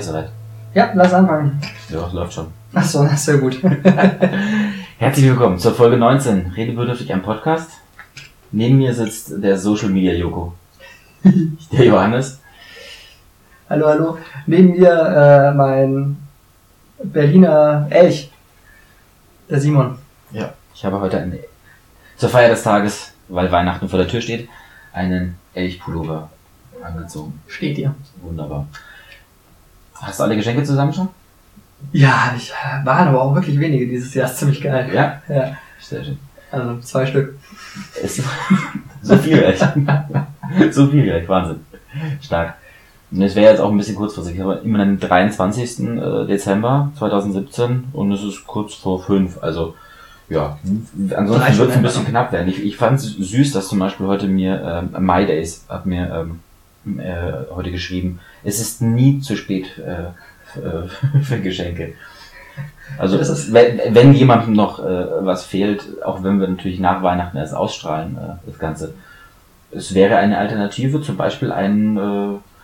Soweit. Ja, lass anfangen. Ja, läuft schon. Achso, das ist ja gut. Herzlich willkommen zur Folge 19. Redebedürftig am Podcast. Neben mir sitzt der Social Media Joko. Der Johannes. hallo, hallo. Neben mir äh, mein Berliner Elch. Der Simon. Ja. Ich habe heute eine, zur Feier des Tages, weil Weihnachten vor der Tür steht, einen Elchpullover angezogen. Steht dir. Wunderbar. Hast du alle Geschenke zusammen schon? Ja, ich, waren aber auch wirklich wenige dieses Jahr. Ist ziemlich geil. Ja. Ja, Sehr schön. also zwei Stück. Ist so viel Elch. so viel Elch, Wahnsinn. Stark. Und es wäre jetzt auch ein bisschen kurzfristig, aber immer den 23. äh, Dezember 2017 und es ist kurz vor fünf. Also ja, ansonsten wird es ein bisschen knapp werden. Ich, ich fand es süß, dass zum Beispiel heute mir ähm, My Days hat mir ähm, äh, heute geschrieben. Es ist nie zu spät äh, für, äh, für Geschenke. Also wenn, wenn jemandem noch äh, was fehlt, auch wenn wir natürlich nach Weihnachten erst ausstrahlen, äh, das Ganze, es wäre eine Alternative, zum Beispiel einen,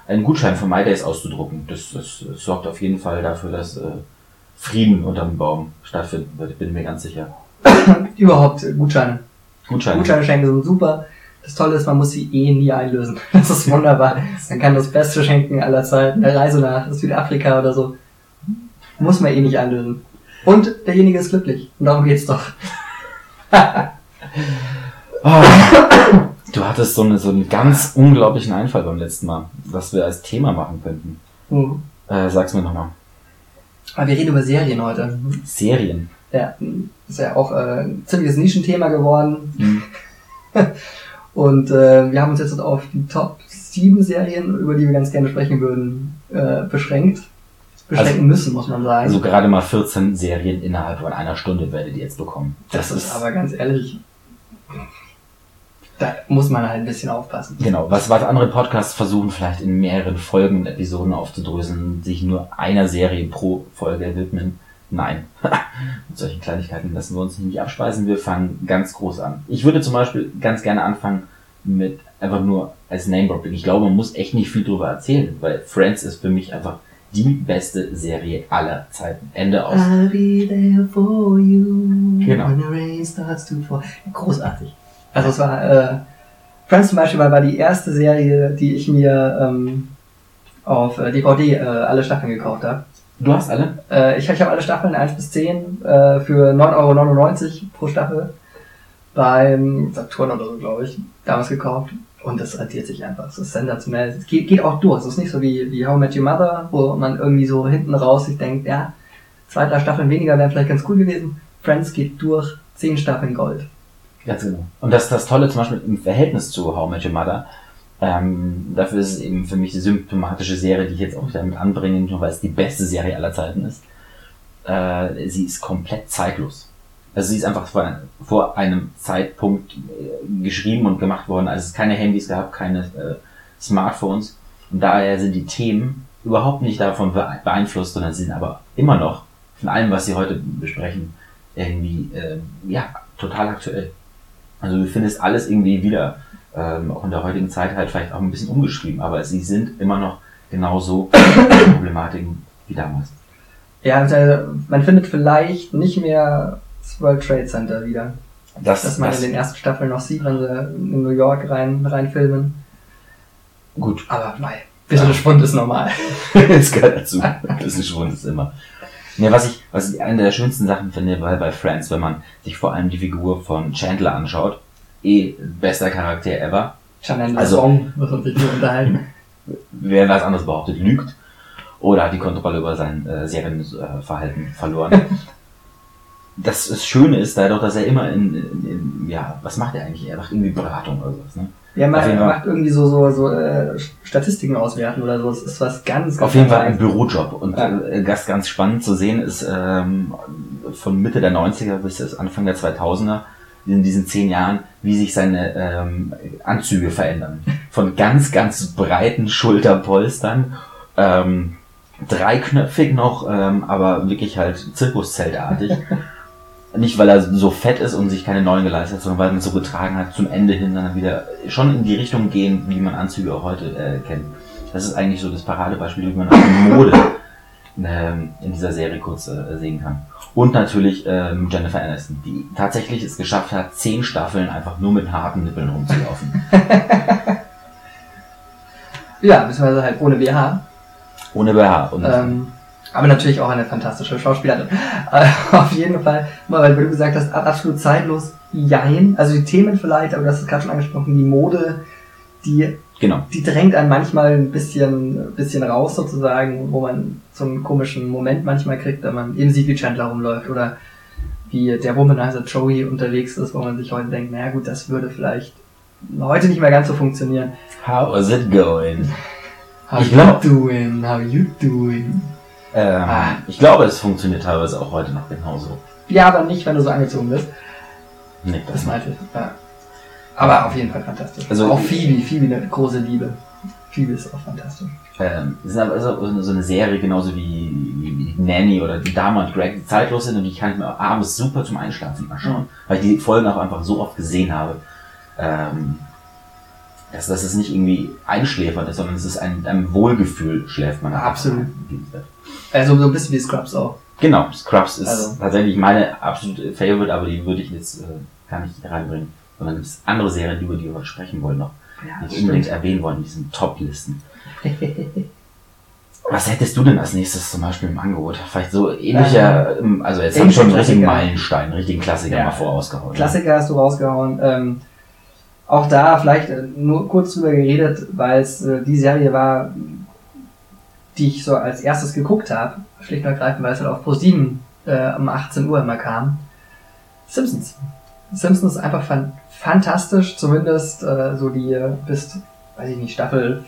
einen Gutschein für My Days auszudrucken. Das, das, sorgt auf jeden Fall dafür, dass Frieden unterm Baum stattfinden wird. Ich bin mir ganz sicher. Überhaupt Gutscheine. Gutschein. Gutscheine schenken sind super. Das Tolle ist, man muss sie eh nie einlösen. Das ist wunderbar. Man kann das Beste schenken aller Zeiten. Eine Reise nach Südafrika oder so. Muss man eh nicht einlösen. Und derjenige ist glücklich. Und darum geht's doch. Ah, du hattest so, eine, so einen ganz unglaublichen Einfall beim letzten Mal, was wir als Thema machen könnten. Hm. Äh, sag's mir nochmal. Aber wir reden über Serien heute. Serien. Ja, ist ja auch äh, ein ziemliches Nischenthema geworden. Hm. Und äh, wir haben uns jetzt auf die Top 7 Serien, über die wir ganz gerne sprechen würden, äh, beschränkt. Beschränken müssen, muss man sagen. Also gerade mal 14 Serien innerhalb von einer Stunde werdet ihr jetzt bekommen. das, ist aber ganz ehrlich, da muss man halt ein bisschen aufpassen. Genau, was, was andere Podcasts versuchen, vielleicht in mehreren Folgen und Episoden aufzudröseln, sich nur einer Serie pro Folge widmen. Nein. Mit solchen Kleinigkeiten lassen wir uns nicht abspeisen. Wir fangen ganz groß an. Ich würde zum Beispiel ganz gerne anfangen mit einfach nur als Name-Dropping. Ich glaube, man muss echt nicht viel drüber erzählen, weil Friends ist für mich einfach die beste Serie aller Zeiten. Ende aus. I'll be there for you Genau. when the rain starts to fall. Großartig. Also es war, äh, Friends zum Beispiel war, war die erste Serie, die ich mir ähm, auf äh, DVD äh, alle Staffeln gekauft habe. Du hast alle? Äh, ich ich habe alle Staffeln 1 bis 10 äh, für 9,99 Euro pro Staffel beim Saturn oder so, glaube ich, damals gekauft. Und das rentiert sich einfach. Es ist sensationell. Es geht, geht auch durch. Es ist nicht so wie, wie How I Met Your Mother, wo man irgendwie so hinten raus sich denkt, ja, zwei, drei Staffeln weniger wären vielleicht ganz cool gewesen. Friends geht durch, zehn Staffeln Gold. Ganz genau. Und das das Tolle zum Beispiel im Verhältnis zu How I Met Your Mother. Ähm, dafür ist es eben für mich die symptomatische Serie, die ich jetzt auch damit anbringe, nur weil es die beste Serie aller Zeiten ist. Äh, sie ist komplett zeitlos. Also sie ist einfach vor, vor einem Zeitpunkt äh, geschrieben und gemacht worden, als es keine Handys gab, keine äh, Smartphones. Und daher sind die Themen überhaupt nicht davon bee- beeinflusst, sondern sind aber immer noch von allem, was sie heute besprechen, irgendwie äh, ja total aktuell. Also du findest alles irgendwie wieder, ähm, auch in der heutigen Zeit halt vielleicht auch ein bisschen umgeschrieben, aber sie sind immer noch genauso Problematiken wie damals. Ja, äh, man findet vielleicht nicht mehr das World Trade Center wieder. Das, Das man das in den ersten Staffeln noch sieht, wenn sie in New York rein, reinfilmen. gut, Aber nein, bisschen Schwund ist normal. das gehört dazu. Das ist schon das immer. Ja, was ich, was ich eine der schönsten Sachen finde bei, bei Friends, wenn man sich vor allem die Figur von Chandler anschaut, eh bester Charakter ever. Chanel Also- Song, man sich nur unterhalten. Wer was anderes behauptet, lügt oder hat die Kontrolle über sein äh, Serienverhalten verloren. Das, das Schöne ist dadurch, dass er immer in, in, in, ja, was macht er eigentlich? Er macht irgendwie Beratung oder sowas, ne? Ja, man Fall. macht irgendwie so, so, so äh, Statistiken auswerten oder so. Das ist was ganz, ganz Auf jeden Fall ein. Bürojob. Und Ja. äh, das ganz spannend zu sehen ist, ähm, von Mitte der 90er bis Anfang der 2000er, in diesen zehn Jahren, wie sich seine ähm, Anzüge verändern. Von ganz, ganz breiten Schulterpolstern, ähm, dreiknöpfig noch, ähm, aber wirklich halt Zirkuszeltartig. Nicht, weil er so fett ist und sich keine neuen geleistet hat, sondern weil man es so getragen hat, zum Ende hin dann wieder schon in die Richtung gehen, wie man Anzüge auch heute äh, kennt. Das ist eigentlich so das Paradebeispiel, wie man auch Mode ähm, in dieser Serie kurz äh, sehen kann. Und natürlich ähm, Jennifer Aniston, die tatsächlich es geschafft hat, zehn Staffeln einfach nur mit harten Nippeln rumzulaufen. Ja, beziehungsweise halt ohne BH. Ohne BH. Und Ähm, aber natürlich auch eine fantastische Schauspielerin. Äh, auf jeden Fall, mal, weil du gesagt hast, ab- absolut zeitlos, jein. Also die Themen vielleicht, aber du hast es gerade schon angesprochen, die Mode, die, genau. die drängt einen manchmal ein bisschen, bisschen raus sozusagen, wo man so einen komischen Moment manchmal kriegt, wenn man eben sieht, wie Chandler rumläuft oder wie der Womanizer Joey unterwegs ist, wo man sich heute denkt, naja gut, das würde vielleicht heute nicht mehr ganz so funktionieren. How is it going? How Ich you glaub- doing? How you doing? Ähm, Ah. Ich glaube, es funktioniert teilweise auch heute noch genauso. Ja, aber nicht, wenn du so angezogen bist. Nee, Das das meinte ich. Ja. Aber auf jeden Fall fantastisch. Also- auch Phoebe, Phoebe eine große Liebe. Phoebe ist auch fantastisch. Ähm, es ist aber so, so eine Serie genauso wie, wie Nanny oder die Dame und Greg, die zeitlos sind und die kann ich mir abends super zum Einschlafen anschauen, weil ich die Folgen auch einfach so oft gesehen habe, ähm, dass, dass es nicht irgendwie einschläfernd ist, sondern es ist ein, ein Wohlgefühl, schläft man. Absolut. Also so ein bisschen wie Scrubs auch. Genau, Scrubs ist Also- tatsächlich meine absolute Favorite, aber die würde ich jetzt äh, gar nicht reinbringen. Sondern gibt es andere Serien, über die wir heute sprechen wollen noch, Ja, die wir unbedingt erwähnen wollen, in diesen Top-Listen. Was hättest du denn als nächstes zum Beispiel im Angebot? Vielleicht so ähnlicher, ähm, also jetzt habe ich schon einen richtigen. Meilenstein, einen richtigen Klassiker Ja. mal vorausgehauen. Klassiker hast du rausgehauen. Ähm, auch da vielleicht äh, nur kurz drüber geredet, weil es äh, die Serie war, die ich so als erstes geguckt habe. Schlicht und ergreifend, weil es halt auf Pro 7 äh, um 18 Uhr immer kam. Simpsons. Simpsons ist einfach fan fantastisch, zumindest äh, so die äh, bis, weiß ich nicht, Staffel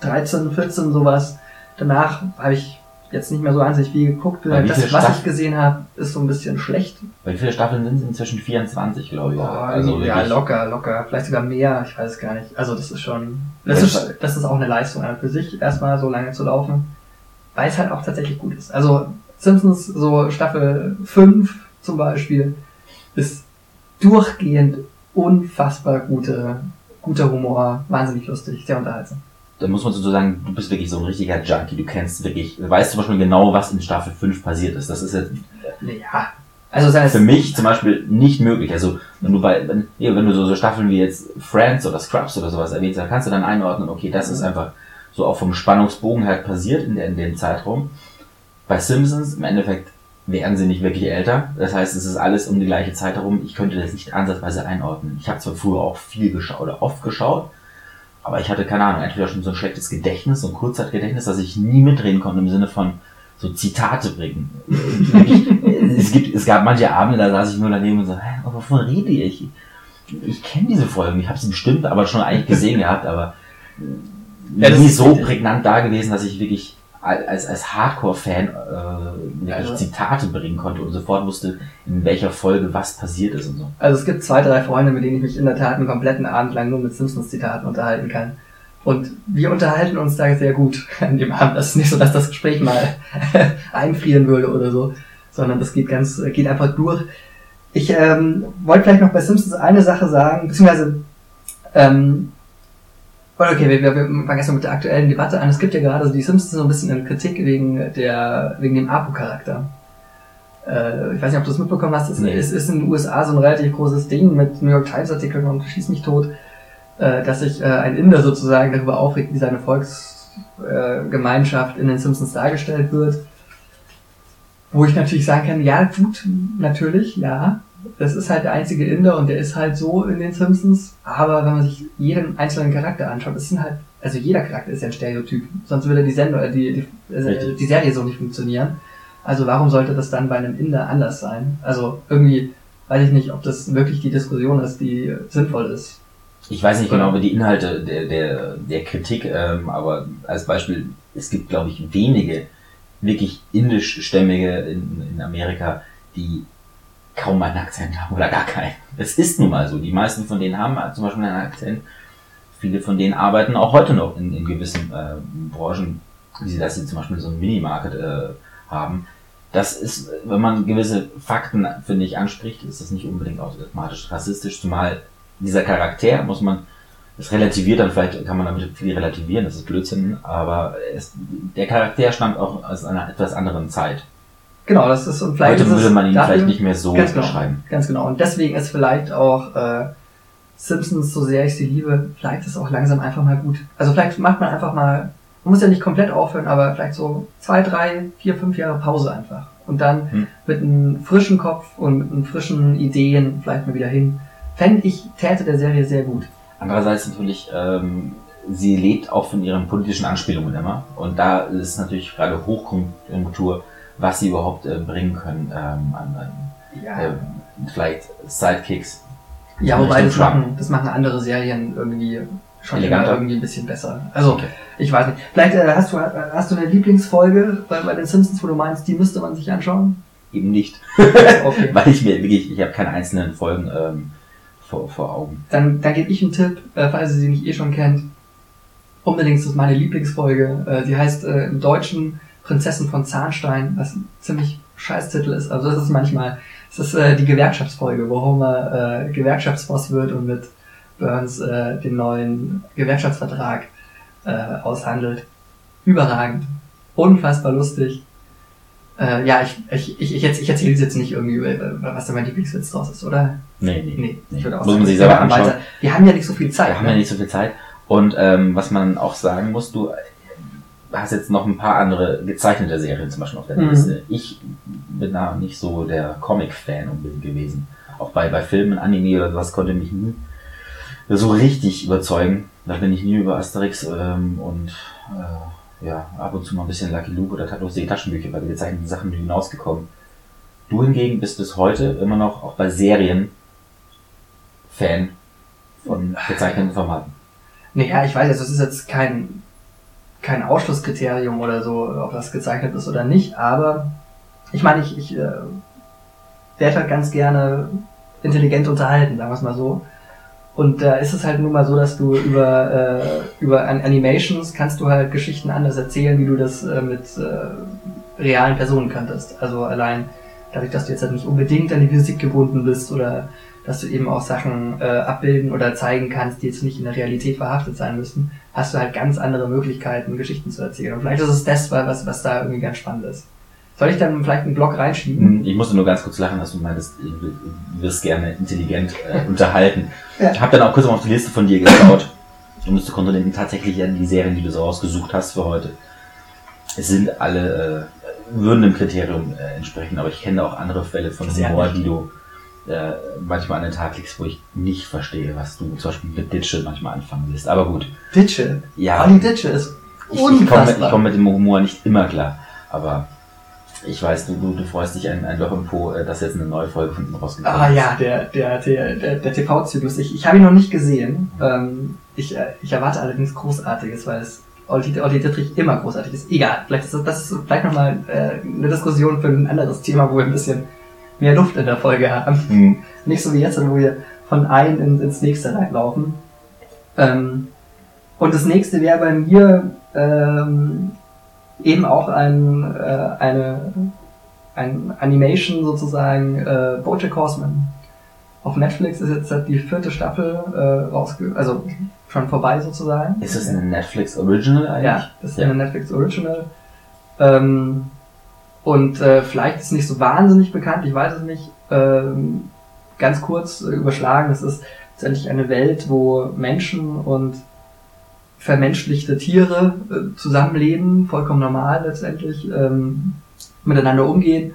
13, 14 sowas. Danach habe ich jetzt nicht mehr so wahnsinnig viel geguckt. Bei wie Das, was Staff- ich gesehen habe, ist so ein bisschen schlecht. Wie viele Staffeln sind es? Inzwischen 24, glaube ich. Boah, also ja, wirklich- locker, locker. Vielleicht sogar mehr, ich weiß es gar nicht. Also das ist schon, das ist, das ist auch eine Leistung an für sich, erstmal so lange zu laufen, weil es halt auch tatsächlich gut ist. Also Simpsons, so Staffel 5 zum Beispiel, ist durchgehend unfassbar gute, guter Humor, wahnsinnig lustig, sehr unterhaltsam. da muss man so sagen, du bist wirklich so ein richtiger Junkie. Du kennst wirklich, du weißt zum Beispiel genau, was in Staffel 5 passiert ist. Das ist jetzt Ja, also seine für mich zum Beispiel nicht möglich. Also wenn du bei, wenn, wenn du so, so Staffeln wie jetzt Friends oder Scrubs oder sowas erwähnst, dann kannst du dann einordnen, okay, das ist einfach so auch vom Spannungsbogen halt passiert in, der, in dem Zeitraum. Bei Simpsons im Endeffekt werden sie nicht wirklich älter. Das heißt, es ist alles um die gleiche Zeit herum. Ich könnte das nicht ansatzweise einordnen. Ich habe zwar früher auch viel geschaut oder oft geschaut, aber ich hatte keine Ahnung, entweder schon so ein schlechtes Gedächtnis, so ein Kurzzeitgedächtnis, dass ich nie mitreden konnte im Sinne von so Zitate bringen. Es, gibt, es gab manche Abende, da saß ich nur daneben und so, hä, aber wovon rede ich? Ich kenne diese Folgen, ich habe sie bestimmt, aber schon eigentlich gesehen gehabt, aber Ja, nie ist so prägnant da gewesen, dass ich wirklich als, als Hardcore-Fan äh, wirklich Also- Zitate bringen konnte und sofort wusste, in welcher Folge was passiert ist und so. Also es gibt zwei, drei Freunde, mit denen ich mich in der Tat einen kompletten Abend lang nur mit Simpsons-Zitaten unterhalten kann. Und wir unterhalten uns da sehr gut an dem Abend. Das ist nicht so, dass das Gespräch mal einfrieren würde oder so, sondern das geht ganz, geht einfach durch. Ich ähm, wollte vielleicht noch bei Simpsons eine Sache sagen, beziehungsweise ähm, oder okay, wir, wir, wir fangen erstmal mit der aktuellen Debatte an. Es gibt ja gerade so die Simpsons so ein bisschen in Kritik wegen der wegen dem Apo-Charakter. Äh, ich weiß nicht, ob du das mitbekommen hast. Es, Nee. es ist in den USA so ein relativ großes Ding mit New York Times Artikeln und schieß mich tot, äh, dass sich äh, ein Inder sozusagen darüber aufregt, wie seine Volksgemeinschaft äh, in den Simpsons dargestellt wird. Wo ich natürlich sagen kann, ja gut, natürlich, ja. Das ist halt der einzige Inder und der ist halt so in den Simpsons. Aber wenn man sich jeden einzelnen Charakter anschaut, das sind halt, also jeder Charakter ist ja ein Stereotyp. Sonst würde die Sendung, äh, die, die, äh, die Serie so nicht funktionieren. Also warum sollte das dann bei einem Inder anders sein? Also irgendwie weiß ich nicht, ob das wirklich die Diskussion ist, die sinnvoll ist. Ich weiß nicht genau über die Inhalte der, der, der Kritik, ähm, aber als Beispiel, es gibt, glaube ich, wenige wirklich indischstämmige in, in Amerika, die kaum einen Akzent haben oder gar keinen. Es ist nun mal so. Die meisten von denen haben zum Beispiel einen Akzent. Viele von denen arbeiten auch heute noch in, in gewissen äh, Branchen, wie sie das jetzt zum Beispiel so ein Minimarket äh, haben. Das ist, wenn man gewisse Fakten, finde ich, anspricht, ist das nicht unbedingt automatisch rassistisch, zumal dieser Charakter, muss man Es relativiert dann vielleicht, kann man damit viel relativieren, das ist Blödsinn, aber es, der Charakter stammt auch aus einer etwas anderen Zeit. Genau, das ist und vielleicht Heute würde man ihn dafür- vielleicht nicht mehr so ganz genau, beschreiben. Ganz genau. Und deswegen ist vielleicht auch äh, Simpsons, so sehr ich sie liebe, vielleicht ist auch langsam einfach mal gut. Also vielleicht macht man einfach mal, man muss ja nicht komplett aufhören, aber vielleicht so zwei, drei, vier, fünf Jahre Pause einfach. Und dann Hm. mit einem frischen Kopf und mit einem frischen Ideen vielleicht mal wieder hin. Fände ich, täte der Serie sehr gut. Andererseits natürlich, ähm, sie lebt auch von ihren politischen Anspielungen immer. Und da ist natürlich gerade Hochkonjunktur, was sie überhaupt äh, bringen können ähm, an, Ja, ähm, vielleicht Sidekicks. ja wobei das Trump. machen, das machen andere Serien irgendwie schon Eleganter. immer irgendwie ein bisschen besser. Also, Okay. Ich weiß nicht. Vielleicht äh, hast, du, äh, hast du eine Lieblingsfolge bei, bei den Simpsons, wo du meinst, die müsste man sich anschauen? Eben nicht. Okay. Weil ich mir wirklich, ich habe keine einzelnen Folgen ähm, vor, vor Augen. Dann, dann gebe ich einen Tipp, äh, falls ihr sie nicht eh schon kennt. Unbedingt das ist meine Lieblingsfolge. Äh, die heißt äh, im Deutschen Prinzessin von Zahnstein, was ein ziemlich scheiß Titel ist. Also das ist manchmal, das ist äh, die Gewerkschaftsfolge, wo Homer äh, Gewerkschaftsboss wird und mit Burns äh, den neuen Gewerkschaftsvertrag äh, aushandelt. Überragend. Unfassbar lustig. Äh, ja, ich, ich, ich, ich, jetzt- ich erzähle jetzt nicht irgendwie, äh, was da mein Lieblingswitz draus ist, oder? Nee, nee. Nee, nee. ich würde auch Muss sagen, man sich wir selber anschauen. weiter. Wir haben ja nicht so viel Zeit. Wir haben ne? ja nicht so viel Zeit. Und ähm, was man auch sagen muss, du hast jetzt noch ein paar andere gezeichnete Serien zum Beispiel auf der Mhm. Liste. Ich bin da nicht so der Comic-Fan unbedingt gewesen. Auch bei, bei Filmen, Anime oder sowas konnte mich nie so richtig überzeugen. Da bin ich nie über Asterix ähm, und äh, ja, ab und zu mal ein bisschen Lucky Luke oder lustige Taschenbücher bei gezeichneten Sachen hinausgekommen. Du hingegen bist bis heute immer noch auch bei Serien Fan von gezeichneten Formaten. Naja, ich weiß, also es ist jetzt kein, kein Ausschlusskriterium oder so, ob das gezeichnet ist oder nicht, aber ich meine, ich, ich äh, werde halt ganz gerne intelligent unterhalten, sagen wir es mal so. Und da ist es halt nun mal so, dass du über, äh, über An- Animations kannst du halt Geschichten anders erzählen, wie du das äh, mit äh, realen Personen könntest. Also allein dadurch, dass du jetzt halt nicht unbedingt an die Physik gebunden bist oder dass du eben auch Sachen äh, abbilden oder zeigen kannst, die jetzt nicht in der Realität verhaftet sein müssen, hast du halt ganz andere Möglichkeiten, Geschichten zu erzählen. Und vielleicht ist es das, was, was da irgendwie ganz spannend ist. Soll ich dann vielleicht einen Blog reinschieben? Ich musste nur ganz kurz lachen, dass du meintest, du wirst gerne intelligent äh, unterhalten. Ja. Ich habe dann auch kurz mal auf die Liste von dir geschaut, um es zu kontrollieren, tatsächlich die Serien, die du so ausgesucht hast für heute. Es sind alle, äh, würden dem Kriterium äh, entsprechen, aber ich kenne auch andere Fälle von Humor, die du äh, manchmal an den Tag legst, wo ich nicht verstehe, was du zum Beispiel mit Ditsche manchmal anfangen willst. Aber gut, Ditsche. ja. Olli Ditsche ist Ich, ich komme unfassbar. komm mit dem Humor nicht immer klar, aber ich weiß, du, du, du freust dich ein, ein Loch im Po, äh, dass jetzt eine neue Folge von ihm rausgekommen Ah ist. ja, der, der, der, der, der TV-Zyklus. Ich, ich habe ihn noch nicht gesehen. Ähm, ich, äh, ich erwarte allerdings Großartiges, weil es Olli, Olli Dittrich immer großartig ist. Egal, vielleicht ist das, das ist vielleicht nochmal äh, eine Diskussion für ein anderes Thema, wo wir ein bisschen mehr Luft in der Folge haben. Hm. Nicht so wie jetzt, wo wir von einem in, ins nächste reinlaufen. Ähm, und das nächste wäre bei mir ähm, eben auch ein, äh, eine ein Animation sozusagen, äh, Bojack Horseman. Auf Netflix ist jetzt die vierte Staffel äh, rausge also schon vorbei sozusagen. Ist das eine Netflix Original eigentlich? Ja, das ist Ja. eine Netflix Original. Ähm, und äh, vielleicht ist es nicht so wahnsinnig bekannt, ich weiß es nicht. Ähm, ganz kurz äh, überschlagen, es ist letztendlich eine Welt, wo Menschen und vermenschlichte Tiere äh, zusammenleben, vollkommen normal letztendlich, ähm, miteinander umgehen.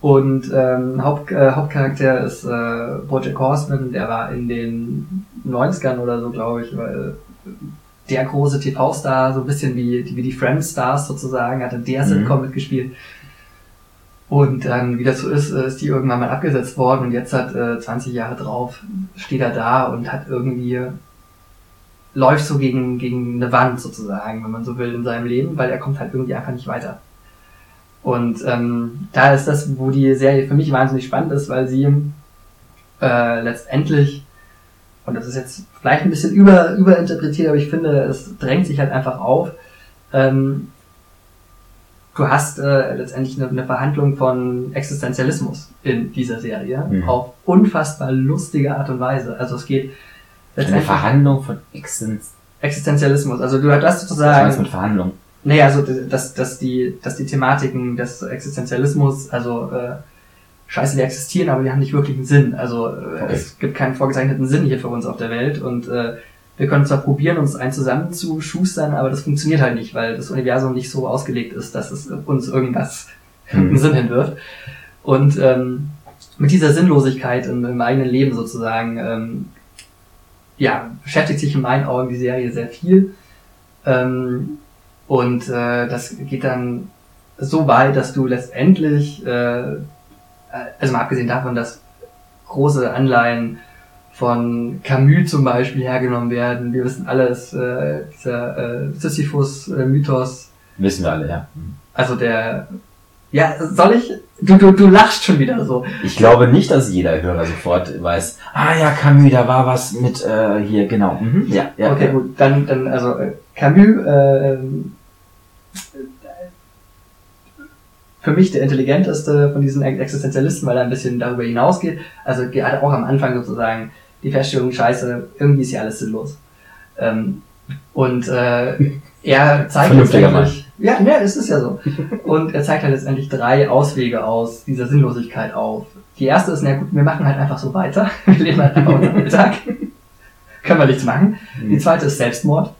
Und ähm, Haupt, äh, Hauptcharakter ist äh, Bojack Horseman, der war in den 90ern oder so, glaube ich, weil der große TV-Star, so ein bisschen wie, wie die Friends-Stars sozusagen, hat in der Mhm. Sitcom mitgespielt. Und dann, wie das so ist, äh, ist die irgendwann mal abgesetzt worden und jetzt hat äh, 20 Jahre drauf, steht er da und hat irgendwie, läuft so gegen, gegen eine Wand sozusagen, wenn man so will, in seinem Leben, weil er kommt halt irgendwie einfach nicht weiter. Und ähm, da ist das, wo die Serie für mich wahnsinnig spannend ist, weil sie äh, letztendlich, und das ist jetzt vielleicht ein bisschen über, überinterpretiert, aber ich finde, es drängt sich halt einfach auf, ähm, du hast äh, letztendlich eine, eine Verhandlung von Existenzialismus in dieser Serie Mhm. auf unfassbar lustige Art und Weise. Also es geht Eine Verhandlung von Existenz. Existenzialismus. Also du hast Was sozusagen. du mit Verhandlung? Nee, also dass, dass, die, dass die Thematiken des Existenzialismus, also äh, scheiße, wir existieren, aber wir haben nicht wirklich einen Sinn. Also äh, Okay. es gibt keinen vorgezeichneten Sinn hier für uns auf der Welt und äh, wir können zwar probieren, uns einen zusammenzuschustern, aber das funktioniert halt nicht, weil das Universum nicht so ausgelegt ist, dass es uns irgendwas Mhm. Sinn hinwirft. Und ähm, mit dieser Sinnlosigkeit im, im eigenen Leben sozusagen, ähm, ja, beschäftigt sich in meinen Augen die Serie sehr viel. Ähm, und äh, das geht dann so weit, dass du letztendlich, äh, also mal abgesehen davon, dass große Anleihen von Camus zum Beispiel hergenommen werden. Wir wissen alles, äh, dieser äh, Sisyphus-Mythos, Wissen wir alle, ja. Mhm. also der, ja, soll ich? Du, du, du lachst schon wieder so. Ich glaube nicht, dass jeder Hörer sofort weiß, ah ja, Camus, da war was mit äh, hier, genau. Mhm. Ja, ja. okay, ja. gut. Dann, dann also äh, Camus, äh, ähm, für mich der intelligenteste von diesen Existenzialisten, weil er ein bisschen darüber hinausgeht. Also er hat auch am Anfang sozusagen die Feststellung, scheiße, irgendwie ist ja alles sinnlos. Ähm, und äh, er zeigt letztendlich, ja, ne, es ist ja so. Und er zeigt halt letztendlich drei Auswege aus dieser Sinnlosigkeit auf. Die erste ist, na gut, wir machen halt einfach so weiter. Wir leben halt einfach unseren Alltag. Können wir nichts machen. Die Mhm. zweite ist Selbstmord.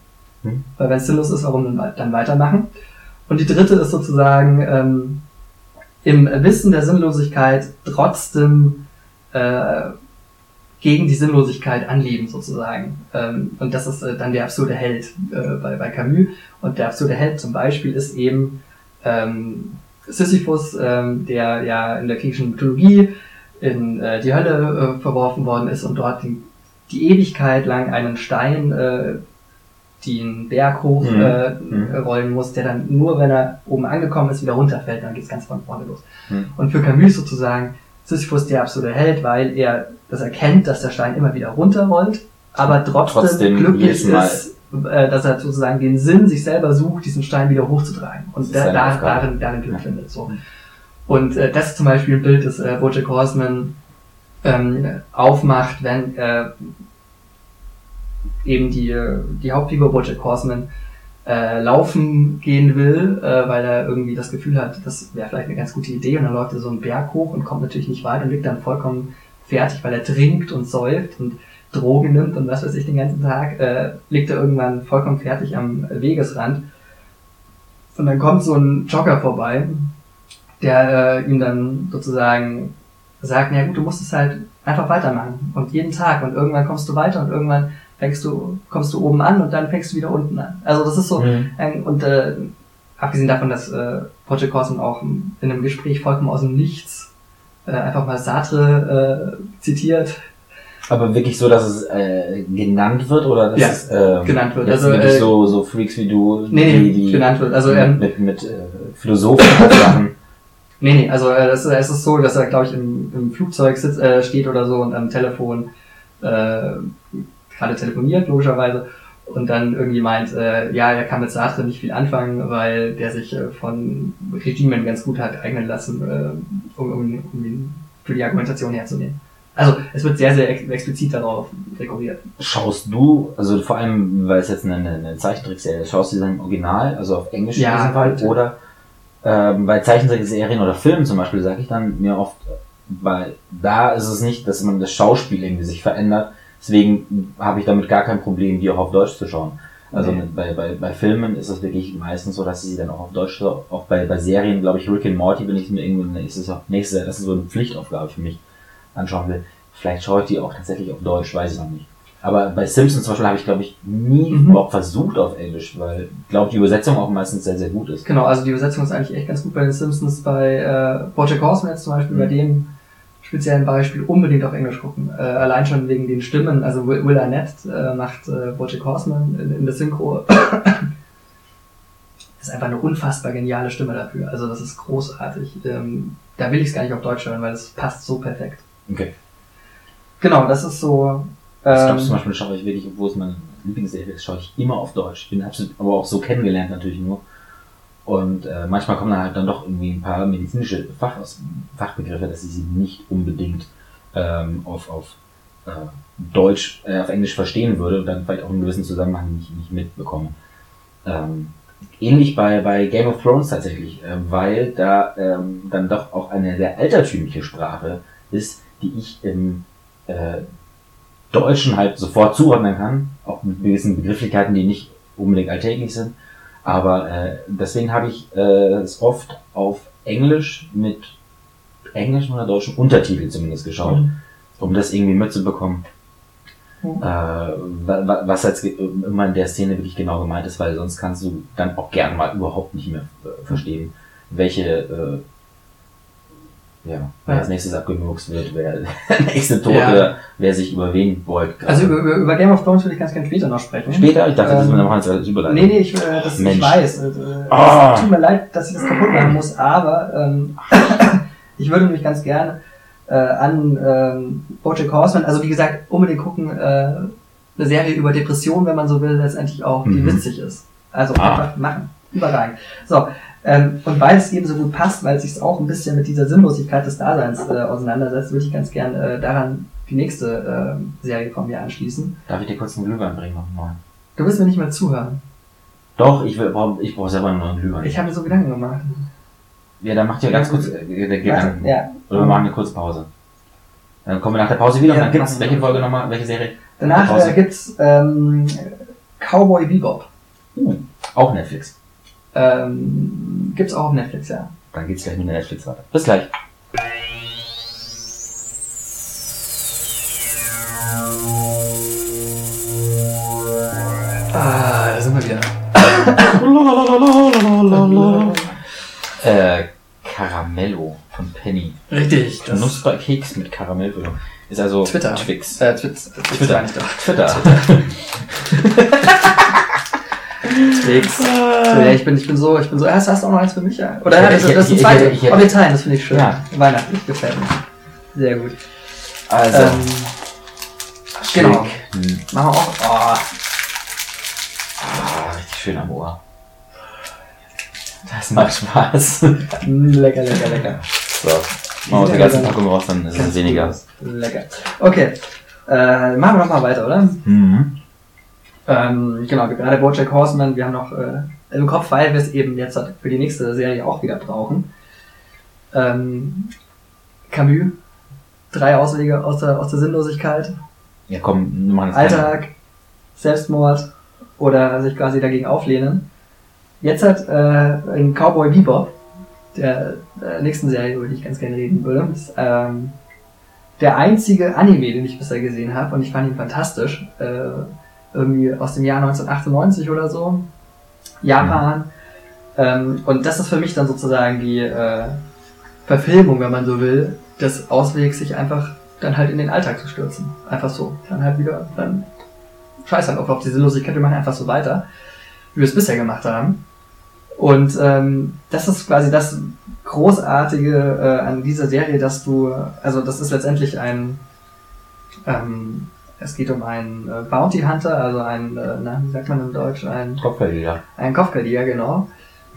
Mhm. Weil wenn es sinnlos ist, warum dann, dann weitermachen? Und die dritte ist sozusagen ähm, im Wissen der Sinnlosigkeit trotzdem äh, gegen die Sinnlosigkeit anleben sozusagen. Ähm, und das ist äh, dann der absurde Held äh, bei, bei Camus. Und der absurde Held zum Beispiel ist eben ähm, Sisyphus, ähm, der ja in der griechischen Mythologie in äh, die Hölle äh, verworfen worden ist und dort die, die Ewigkeit lang einen Stein äh, den Berg hoch Mhm. äh, Mhm. rollen muss, der dann nur, wenn er oben angekommen ist, wieder runterfällt, dann geht's ganz von vorne los. Mhm. Und für Camus sozusagen Sisyphus der absolute Held, weil er das erkennt, dass der Stein immer wieder runterrollt, aber trotzdem, Trotzdem glücklich ist, äh, dass er sozusagen den Sinn sich selber sucht, diesen Stein wieder hochzutragen und da, da, darin, darin Glück Ja. findet. So. Und äh, das ist zum Beispiel ein Bild, das äh, Bojack Horseman ähm, aufmacht, wenn äh, eben die, äh, die Hauptfigur Bojack Horseman äh, laufen gehen will, äh, weil er irgendwie das Gefühl hat, das wäre vielleicht eine ganz gute Idee. Und dann läuft er so einen Berg hoch und kommt natürlich nicht weit und liegt dann vollkommen fertig, weil er trinkt und säuft und Drogen nimmt und was weiß ich den ganzen Tag, äh, liegt er irgendwann vollkommen fertig am Wegesrand. Und dann kommt so ein Jogger vorbei, der äh, ihm dann sozusagen sagt, ja gut, du musst es halt einfach weitermachen und jeden Tag und irgendwann kommst du weiter und irgendwann fängst du, kommst du oben an und dann fängst du wieder unten an. Also das ist so Mhm. ein, und äh, abgesehen davon, dass äh, Project Cosmo auch in einem Gespräch vollkommen aus dem Nichts äh, einfach mal Sartre äh, zitiert, Aber wirklich so, dass es äh, genannt wird oder dass Ja, es ähm, genannt wird. Also, wirklich äh, so, so Freaks wie du, nee, nee, genannt wird. Also, mit, ähm, mit, mit äh, Philosophen Sachen. Nee, nee, also äh, das, es ist so, dass er, glaube ich, im, im Flugzeug sitzt, äh, steht oder so und am Telefon äh, gerade telefoniert, logischerweise, und dann irgendwie meint, äh, ja, er kann mit Sartre nicht viel anfangen, weil der sich äh, von Regimen ganz gut hat eignen lassen, äh, um, um, um ihn für die Argumentation herzunehmen. Also es wird sehr, sehr ex explizit darauf rekurriert. Schaust du, also vor allem, weil es jetzt eine, eine Zeichentrickserie ist, schaust du dann im Original, also auf Englisch Ja, in diesem Fall, bitte. oder ähm, bei Zeichentrickserien oder Filmen zum Beispiel, sage ich dann mir oft, weil da ist es nicht, dass man das Schauspiel irgendwie sich verändert, deswegen habe ich damit gar kein Problem, die auch auf Deutsch zu schauen. Also Nee. bei, bei, bei Filmen ist es wirklich meistens so, dass ich sie dann auch auf Deutsch schaue. Auch bei, bei Serien, glaube ich, Rick and Morty, wenn ich mir irgendwie nächstes, nächstes, das ist so eine Pflichtaufgabe für mich, anschauen will. Vielleicht schaue ich die auch tatsächlich auf Deutsch, weiß ich noch nicht. Aber bei Simpsons zum Beispiel habe ich, glaube ich, nie Mhm. überhaupt versucht auf Englisch, weil ich glaube, die Übersetzung auch meistens sehr, sehr gut ist. Genau, also die Übersetzung ist eigentlich echt ganz gut bei den Simpsons. Bei äh, Bojack Horseman jetzt zum Beispiel, Mhm. bei dem speziellen Beispiel unbedingt auf Englisch gucken. Äh, allein schon wegen den Stimmen. Also Will, Will Arnett äh, macht äh, Bojack Horseman in, in der Synchro. ist einfach eine unfassbar geniale Stimme dafür. Also das ist großartig. Ähm, da will ich es gar nicht auf Deutsch hören, weil es passt so perfekt. Okay. Genau, das ist so. Das Ähm, glaube zum Beispiel schaue ich wirklich, obwohl es meine Lieblingsserie ist, schaue ich immer auf Deutsch. Ich bin absolut, aber auch so kennengelernt natürlich nur. Und äh, manchmal kommen dann halt dann doch irgendwie ein paar medizinische Fach, Fachbegriffe, dass ich sie nicht unbedingt ähm, auf, auf äh, Deutsch, äh, auf Englisch verstehen würde und dann vielleicht auch einen gewissen Zusammenhang nicht, nicht mitbekomme. Ähm, ähnlich bei, bei Game of Thrones tatsächlich, äh, weil da ähm, dann doch auch eine sehr altertümliche Sprache ist, die ich im äh, Deutschen halt sofort zuordnen kann, auch mit gewissen Begrifflichkeiten, die nicht unbedingt alltäglich sind. Aber äh, deswegen habe ich äh, es oft auf Englisch mit englischen oder deutschen Untertitel zumindest geschaut, Mhm. um das irgendwie mitzubekommen. Mhm. Äh, wa- wa- was jetzt immer in der Szene wirklich genau gemeint ist, weil sonst kannst du dann auch gern mal überhaupt nicht mehr äh, verstehen, welche äh, ja, wer Ja. als nächstes abgemurkst wird, wer der nächste Tote, Ja. wer sich über wen beugt. Also über, über, über Game of Thrones würde ich ganz gerne später noch sprechen. Später? Ich dachte, das ist Ähm, mir noch als Überleitung. Nee, nee, ich, äh, das, ich weiß. Äh, Ah. Es tut mir leid, dass ich das kaputt machen muss, aber ähm, ich würde mich ganz gerne äh, an ähm, Bojack Horseman, also wie gesagt, unbedingt gucken, äh, eine Serie über Depressionen, wenn man so will, letztendlich auch, die Mhm. witzig ist. Also Ah. einfach machen. Überragend. So, ähm, und weil es eben so gut passt, weil es sich auch ein bisschen mit dieser Sinnlosigkeit des Daseins äh, auseinandersetzt, würde ich ganz gern äh, daran die nächste ähm, Serie von mir anschließen. Darf ich dir kurz einen Glühwein bringen nochmal? Du willst mir nicht mehr zuhören. Doch, ich, will, brauch- ich brauche selber nur einen Glühwein. Ich habe mir so Gedanken gemacht. ja, dann macht ihr ganz kurz äh, Gedanken. Ja. Oder wir machen eine Kurzpause. Dann kommen wir nach der Pause wieder Ja, und dann gibt's welche Folge nochmal, welche Serie? Danach äh, gibt's ähm, Cowboy Bebop. Uh, auch Netflix. Ähm, gibt's auch auf Netflix, ja. Dann geht's gleich mit der Netflix weiter. Bis gleich. Ah, da sind wir wieder. Äh, Caramello von Penny. Richtig. Knusperkeks mit Karamellfüllung. Ist also Twitter. Twix. äh, Twitz, Twitz Twitter. nicht da. Twitter. Twix. So, ja, ich bin, ich bin so, ich bin so, hast, hast du auch noch eins für mich? Ja? Oder ja, das, das ist ein zweite. ich- ich- Aber wir teilen, das finde ich schön. Ja. Weihnachtlich, gefällt mir. Sehr gut. Also, Ähm, genau. Hm. machen wir auch. Oh, Ah, richtig schön am Ohr. Das macht Spaß. lecker, lecker, lecker. So, machen wir die ganze Packung raus, dann ist es weniger. Lecker. Okay. Äh, machen wir noch mal weiter, oder? Mhm. Ähm, genau, gerade Bojack Horseman, wir haben noch äh, im Kopf, weil wir es eben jetzt halt für die nächste Serie auch wieder brauchen. Ähm, Camus, drei Auswege aus der, aus der Sinnlosigkeit, Ja, komm, machen Alltag, Selbstmord oder sich quasi dagegen auflehnen. Jetzt hat äh, in Cowboy Bebop, der äh, nächsten Serie, über die ich ganz gerne reden würde, ist ähm, der einzige Anime, den ich bisher gesehen habe und ich fand ihn fantastisch. Äh, irgendwie aus dem Jahr 1998 oder so. Japan. Ähm, und das ist für mich dann sozusagen die äh, Verfilmung, wenn man so will, des Auswegs, sich einfach dann halt in den Alltag zu stürzen. Einfach so. Dann halt wieder, dann scheiß halt auf, auf die Sinnlosigkeit, wir machen einfach so weiter, wie wir es bisher gemacht haben. Und ähm, das ist quasi das Großartige äh, an dieser Serie, dass du, also das ist letztendlich ein, ähm, es geht um einen äh, Bounty Hunter, also ein, äh, na, wie sagt man in Deutsch, ein Kopfgeldjäger. ein Kopfgeldjäger, genau.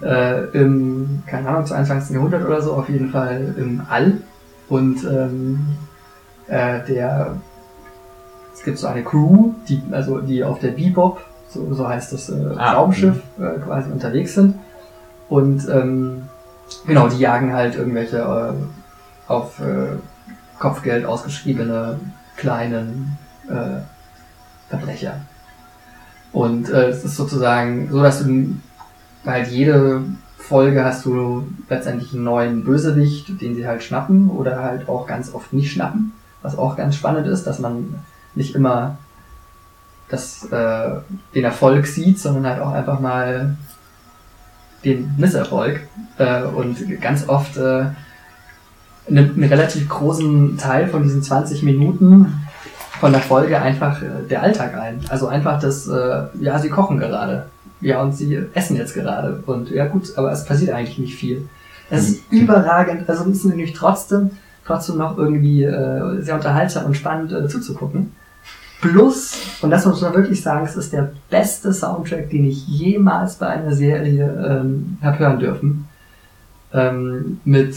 Äh, Im, keine Ahnung, 22. Jahrhundert oder so, auf jeden Fall im All. Und ähm, äh, der, es gibt so eine Crew, die, also die auf der Bebop, so, so heißt das äh, Ah, Raumschiff, äh, quasi unterwegs sind. Und ähm, genau, die jagen halt irgendwelche auf Kopfgeld ausgeschriebene kleinen äh, Verbrecher. Und äh, es ist sozusagen so, dass du halt jede Folge hast du letztendlich einen neuen Bösewicht, den sie halt schnappen oder halt auch ganz oft nicht schnappen. Was auch ganz spannend ist, dass man nicht immer das, äh, den Erfolg sieht, sondern halt auch einfach mal den Misserfolg. Äh, und ganz oft äh, nimmt einen relativ großen Teil von diesen 20 Minuten von der Folge einfach äh, der Alltag ein. Also einfach das, äh, ja, sie kochen gerade. Ja, und sie essen jetzt gerade. Und ja gut, aber es passiert eigentlich nicht viel. Es ist überragend, also es ist nämlich trotzdem, trotzdem noch irgendwie äh, sehr unterhaltsam und spannend äh, zuzugucken. Plus, und das muss man wirklich sagen, es ist der beste Soundtrack, den ich jemals bei einer Serie ähm, habe hören dürfen. Ähm, mit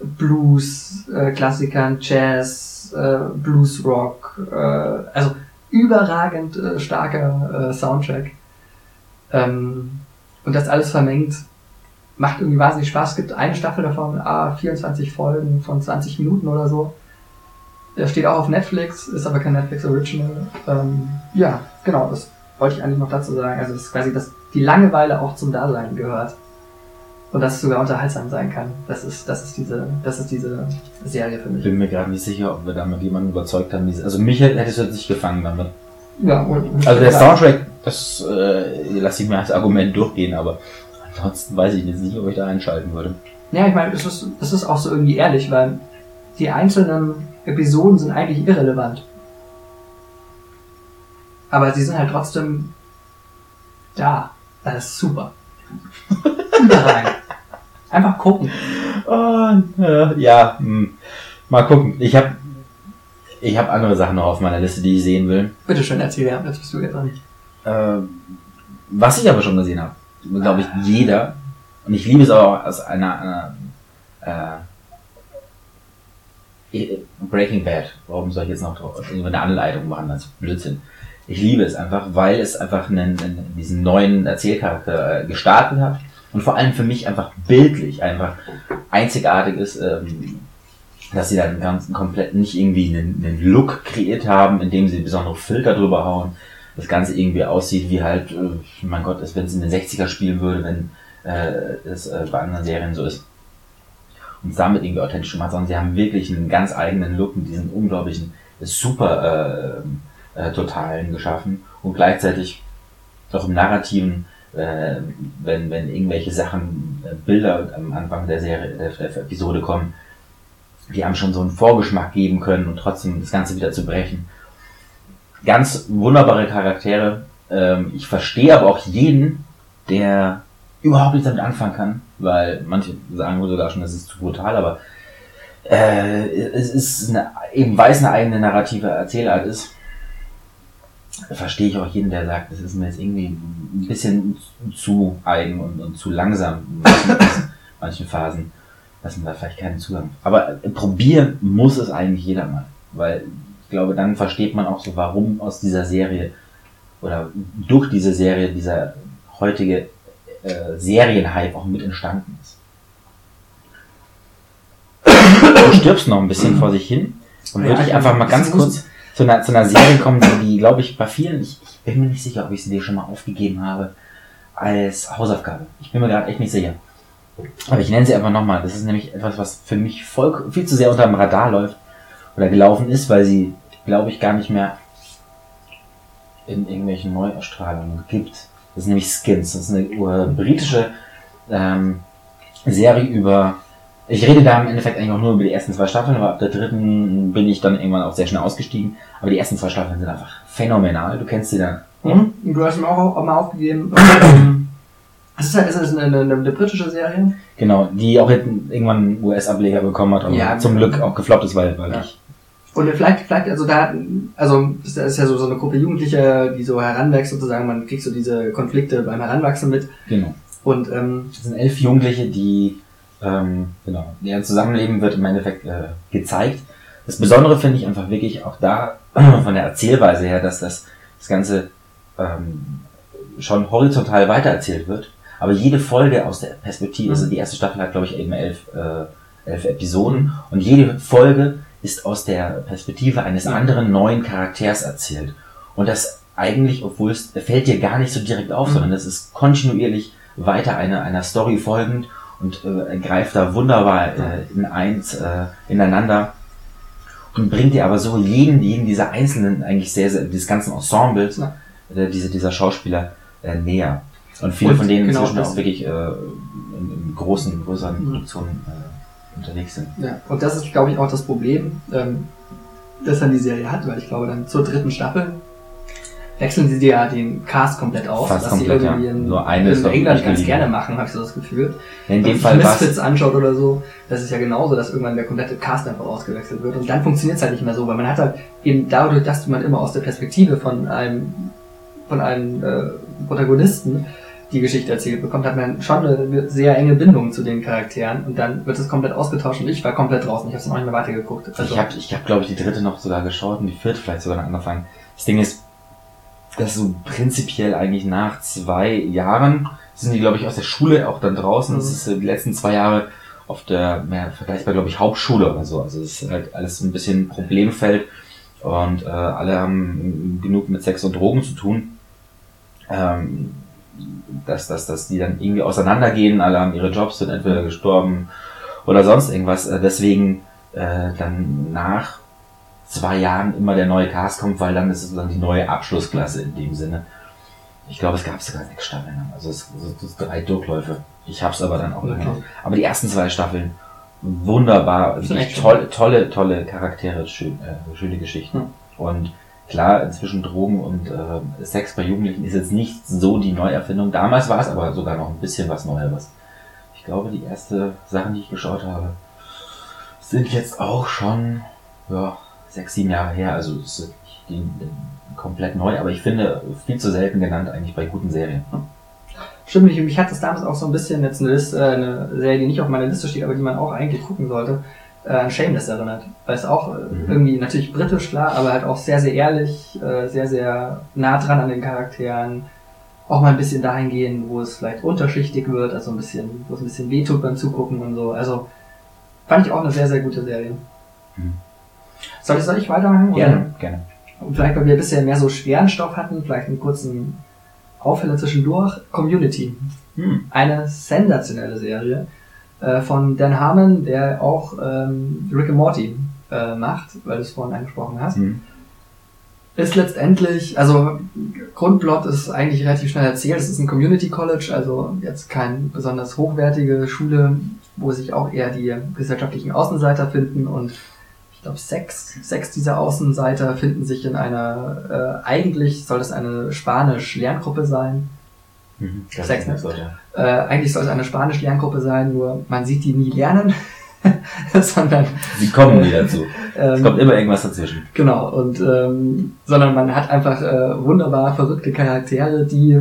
Blues, äh, Klassikern, Jazz, äh, Blues Rock, äh, also überragend äh, starker äh, Soundtrack. Ähm, und das alles vermengt, macht irgendwie wahnsinnig Spaß. Es gibt eine Staffel davon, ah, 24 Folgen von 20 Minuten oder so. Der steht auch auf Netflix, ist aber kein Netflix Original. Ähm, ja, genau, das wollte ich eigentlich noch dazu sagen. Also, das ist quasi, dass die Langeweile auch zum Dasein gehört. Und dass es sogar unterhaltsam sein kann. Das ist, das ist diese, das ist diese Serie für Ich mich. bin mir gerade nicht sicher, ob wir damit jemanden überzeugt haben. Also mich hätte es nicht gefangen damit. Ja, und, Also der Soundtrack, das äh, lasse ich mir als Argument durchgehen, aber ansonsten weiß ich jetzt nicht, ob ich da einschalten würde. Ja, ich meine, es ist, es ist auch so irgendwie ehrlich, weil die einzelnen Episoden sind eigentlich irrelevant. Aber sie sind halt trotzdem da. Das ist super. Überragend. Einfach gucken. Oh, äh, ja, hm. mal gucken. Ich habe ich hab andere Sachen noch auf meiner Liste, die ich sehen will. Bitte schön, erzähl ja, jetzt bist du jetzt dran. Äh, was ich aber schon gesehen habe, glaube ich, jeder, und ich liebe es auch aus einer, einer äh, Breaking Bad, warum soll ich jetzt noch drauf- irgendwie eine Anleitung machen, als Blödsinn. Ich liebe es einfach, weil es einfach einen, einen, diesen neuen Erzählcharakter äh, gestartet hat und vor allem für mich einfach bildlich einfach einzigartig ist, ähm, dass sie dann ganz komplett nicht irgendwie einen, einen Look kreiert haben, indem sie besondere Filter drüber hauen, das Ganze irgendwie aussieht wie halt, äh, mein Gott, wenn es in den 60er spielen würde, wenn äh, es äh, bei anderen Serien so ist. Und damit irgendwie authentisch gemacht, sondern sie haben wirklich einen ganz eigenen Look mit diesen unglaublichen, super äh, äh, Totalen geschaffen und gleichzeitig auch im Narrativen, äh, wenn, wenn irgendwelche Sachen, äh, Bilder am Anfang der Serie, der, der Episode kommen, die einem schon so einen Vorgeschmack geben können und trotzdem das Ganze wieder zu brechen. Ganz wunderbare Charaktere. Ähm, ich verstehe aber auch jeden, der überhaupt nichts damit anfangen kann, weil manche sagen wohl sogar schon, das ist zu brutal, aber äh, es ist eine, eben weil es eine eigene narrative Erzählart ist, verstehe ich auch jeden, der sagt, das ist mir jetzt irgendwie ein bisschen zu eigen und, und zu langsam in manchen, manchen Phasen, dass man da vielleicht keinen Zugang. Aber äh, probieren muss es eigentlich jeder mal, weil ich glaube, dann versteht man auch so, warum aus dieser Serie oder durch diese Serie dieser heutige äh, Serienhype auch mit entstanden ist. Du stirbst noch ein bisschen vor sich hin und Ja, würde ich einfach mal ganz kurz zu einer, zu einer Serie kommen, die, glaube ich, bei vielen, ich, ich bin mir nicht sicher, ob ich sie dir schon mal aufgegeben habe, als Hausaufgabe. Ich bin mir gerade echt nicht sicher. Aber ich nenne sie einfach nochmal. Das ist nämlich etwas, was für mich voll, viel zu sehr unter dem Radar läuft oder gelaufen ist, weil sie, glaube ich, gar nicht mehr in irgendwelchen Neuerstrahlungen gibt. Das ist nämlich Skins. Das ist eine äh, britische ähm, Serie über. Ich rede da im Endeffekt eigentlich auch nur über die ersten zwei Staffeln, aber ab der dritten bin ich dann irgendwann auch sehr schnell ausgestiegen. Aber die ersten zwei Staffeln sind einfach phänomenal. Du kennst sie dann. Mhm. Und Du hast ihm auch, auch mal aufgegeben. Ähm, es ist halt ist eine, eine, eine britische Serie. Genau, die auch irgendwann einen US-Ableger bekommen hat und Ja, zum genau. Glück auch gefloppt ist, weil, weil Ja. ich. Und vielleicht, vielleicht, also da, also das ist ja so, so eine Gruppe Jugendliche, die so heranwächst sozusagen, man kriegt so diese Konflikte beim Heranwachsen mit. Genau. Und ähm, Das sind elf Jugendliche, die, ähm, genau, deren Zusammenleben wird im Endeffekt äh, gezeigt. Das Besondere finde ich einfach wirklich auch da von der Erzählweise her, dass das, das Ganze ähm, schon horizontal weitererzählt wird. Aber jede Folge aus der Perspektive, Mhm. also die erste Staffel hat, glaube ich, eben elf, äh, elf Episoden. Und jede Folge ist aus der Perspektive eines anderen neuen Charakters erzählt. Und das eigentlich, obwohl es fällt dir gar nicht so direkt auf, Mhm. sondern es ist kontinuierlich weiter einer, einer Story folgend und äh, greift da wunderbar äh, in eins äh, ineinander und bringt dir aber so jeden, jeden dieser einzelnen, eigentlich sehr, sehr, dieses ganzen Ensembles, äh, diese, dieser Schauspieler äh, näher. Und viele Und von denen genau inzwischen auch wirklich äh, in, in großen, größeren Mhm. Produktionen äh, unterwegs sind. Ja, und das ist, glaube ich, auch das Problem, ähm, das dann die Serie hat, weil ich glaube, dann zur dritten Staffel wechseln sie ja den Cast komplett aus, Fast was komplett, sie irgendwie ja. in, Nur eine in England ganz gerne machen, habe ich so das Gefühl. In dem Wenn Fall man war Misfits anschaut oder so, das ist ja genauso, dass irgendwann der komplette Cast einfach ausgewechselt wird und dann funktioniert es halt nicht mehr so, weil man hat halt eben dadurch, dass man immer aus der Perspektive von einem von einem äh, Protagonisten die Geschichte erzählt bekommt, hat man schon eine sehr enge Bindung zu den Charakteren und dann wird es komplett ausgetauscht und ich war komplett draußen. Ich habe es noch nicht mehr weitergeguckt. Also ich habe, ich hab, glaube ich, die dritte noch sogar geschaut und die vierte vielleicht sogar noch angefangen. Das Ding ist, dass so prinzipiell eigentlich nach zwei Jahren sind die, glaube ich, aus der Schule auch dann draußen. Mhm. Das ist äh, die letzten zwei Jahre auf der, mehr vergleichbar, glaube ich, Hauptschule oder so. Also es ist halt alles ein bisschen Problemfeld und äh, alle haben genug mit Sex und Drogen zu tun. Ähm, dass, dass, dass die dann irgendwie auseinandergehen, alle haben ihre Jobs, sind entweder gestorben oder sonst irgendwas. Äh, deswegen äh, dann nach zwei Jahren immer der neue Cast kommt, weil dann ist es dann die neue Abschlussklasse in dem Sinne. Ich glaube, es gab sogar sechs Staffeln. Also es, es, drei Durchläufe. Ich hab's aber dann auch okay. Aber die ersten zwei Staffeln, wunderbar. Tolle, tolle, tolle Charaktere, schön, äh, schöne Geschichten. Hm. Und klar, inzwischen Drogen und äh, Sex bei Jugendlichen ist jetzt nicht so die Neuerfindung. Damals war es aber sogar noch ein bisschen was Neueres. Ich glaube, die erste Sachen, die ich geschaut habe, sind jetzt auch schon ja, sechs, sieben Jahre her. Also es ist die, komplett neu, aber ich finde viel zu selten genannt eigentlich bei guten Serien. Stimmt, mich, mich hat das damals auch so ein bisschen jetzt eine, Liste, äh, eine Serie, die nicht auf meiner Liste steht, aber die man auch eigentlich gucken sollte, äh, an Shameless erinnert. Weil es auch äh, mhm. irgendwie natürlich britisch, klar, aber halt auch sehr, sehr ehrlich, äh, sehr, sehr nah dran an den Charakteren. Auch mal ein bisschen dahin gehen, wo es vielleicht unterschichtig wird, also ein bisschen, wo es ein bisschen wehtut beim Zugucken und so. Also fand ich auch eine sehr, sehr gute Serie. Mhm. Soll, ich, soll ich weitermachen? Gerne, gerne. Und vielleicht, weil wir bisher mehr so schweren Stoff hatten, vielleicht einen kurzen Aufheller zwischendurch. Community. Hm. Eine sensationelle Serie äh, von Dan Harmon, der auch ähm, Rick and Morty äh, macht, weil du es vorhin angesprochen hast. Hm. Ist letztendlich, also Grundplot ist eigentlich relativ schnell erzählt. Es ist ein Community College, also jetzt keine besonders hochwertige Schule, wo sich auch eher die gesellschaftlichen Außenseiter finden und glaube, sechs, sechs dieser Außenseiter finden sich in einer, äh, eigentlich soll es eine Spanisch-Lerngruppe sein. Mhm, sechs, ne? Äh, eigentlich soll es eine Spanisch-Lerngruppe sein, nur man sieht die nie lernen. sondern sie kommen nie dazu. es kommt immer irgendwas dazwischen. Genau und ähm, sondern man hat einfach äh, wunderbar verrückte Charaktere, die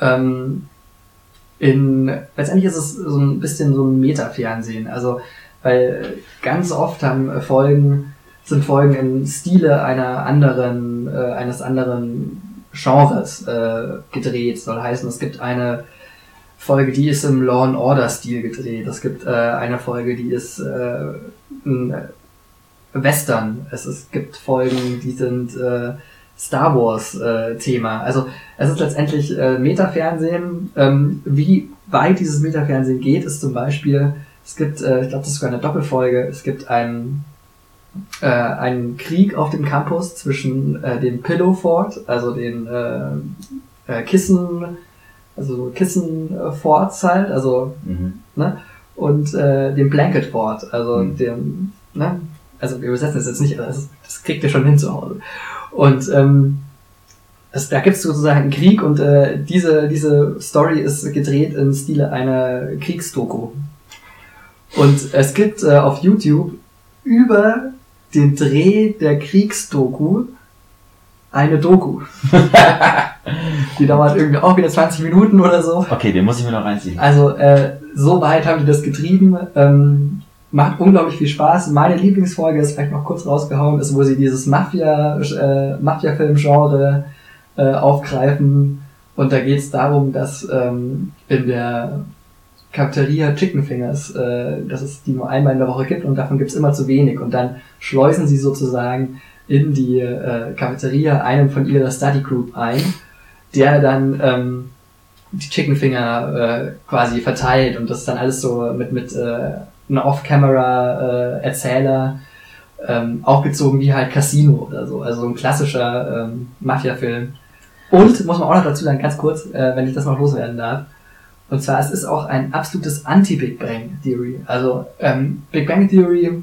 ähm, in letztendlich ist es so ein bisschen so ein Meta-Fernsehen. Also weil ganz oft haben Folgen, sind Folgen im Stile einer anderen, äh, eines anderen Genres äh, gedreht. Soll heißen, es gibt eine Folge, die ist im Law and Order Stil gedreht. Es gibt äh, eine Folge, die ist äh, ein Western. Es, es gibt Folgen, die sind äh, Star Wars äh, Thema. Also es ist letztendlich äh, Metafernsehen. Ähm, wie weit dieses Metafernsehen geht, ist zum Beispiel es gibt, äh, ich glaube, das ist sogar eine Doppelfolge. Es gibt einen, äh, einen Krieg auf dem Campus zwischen äh, dem Pillow Fort, also den äh, äh, Kissen, also so Kissen-Forts halt, also, mhm. ne? Und äh, dem Blanket Fort, also mhm. dem, ne? Also wir übersetzen das jetzt nicht, das, das kriegt ihr schon hin zu Hause. Und ähm, das, da gibt es sozusagen einen Krieg und äh, diese, diese Story ist gedreht im Stile einer Kriegsdoku. Und es gibt äh, auf YouTube über den Dreh der Kriegsdoku eine Doku. die dauert irgendwie auch wieder 20 Minuten oder so. Okay, den muss ich mir noch reinziehen. Also äh, so weit haben die das getrieben. Ähm, macht unglaublich viel Spaß. Meine Lieblingsfolge ist vielleicht noch kurz rausgehauen, ist, wo sie dieses Mafia, äh, Mafia-Film-Genre äh, aufgreifen. Und da geht es darum, dass ähm, in der Cafeteria Chicken Fingers, äh, dass es die nur einmal in der Woche gibt und davon gibt's immer zu wenig. Und dann schleusen sie sozusagen in die äh, Cafeteria einen von ihrer Study Group ein, der dann ähm, die Chicken Finger äh, quasi verteilt und das ist dann alles so mit, mit äh, einer Off-Camera-Erzähler äh, ähm, aufgezogen wie halt Casino oder so. Also so ein klassischer ähm, Mafia-Film. Und, muss man auch noch dazu sagen, ganz kurz, äh, wenn ich das noch loswerden darf, und zwar, es ist auch ein absolutes Anti-Big Bang Theory. Also ähm, Big Bang Theory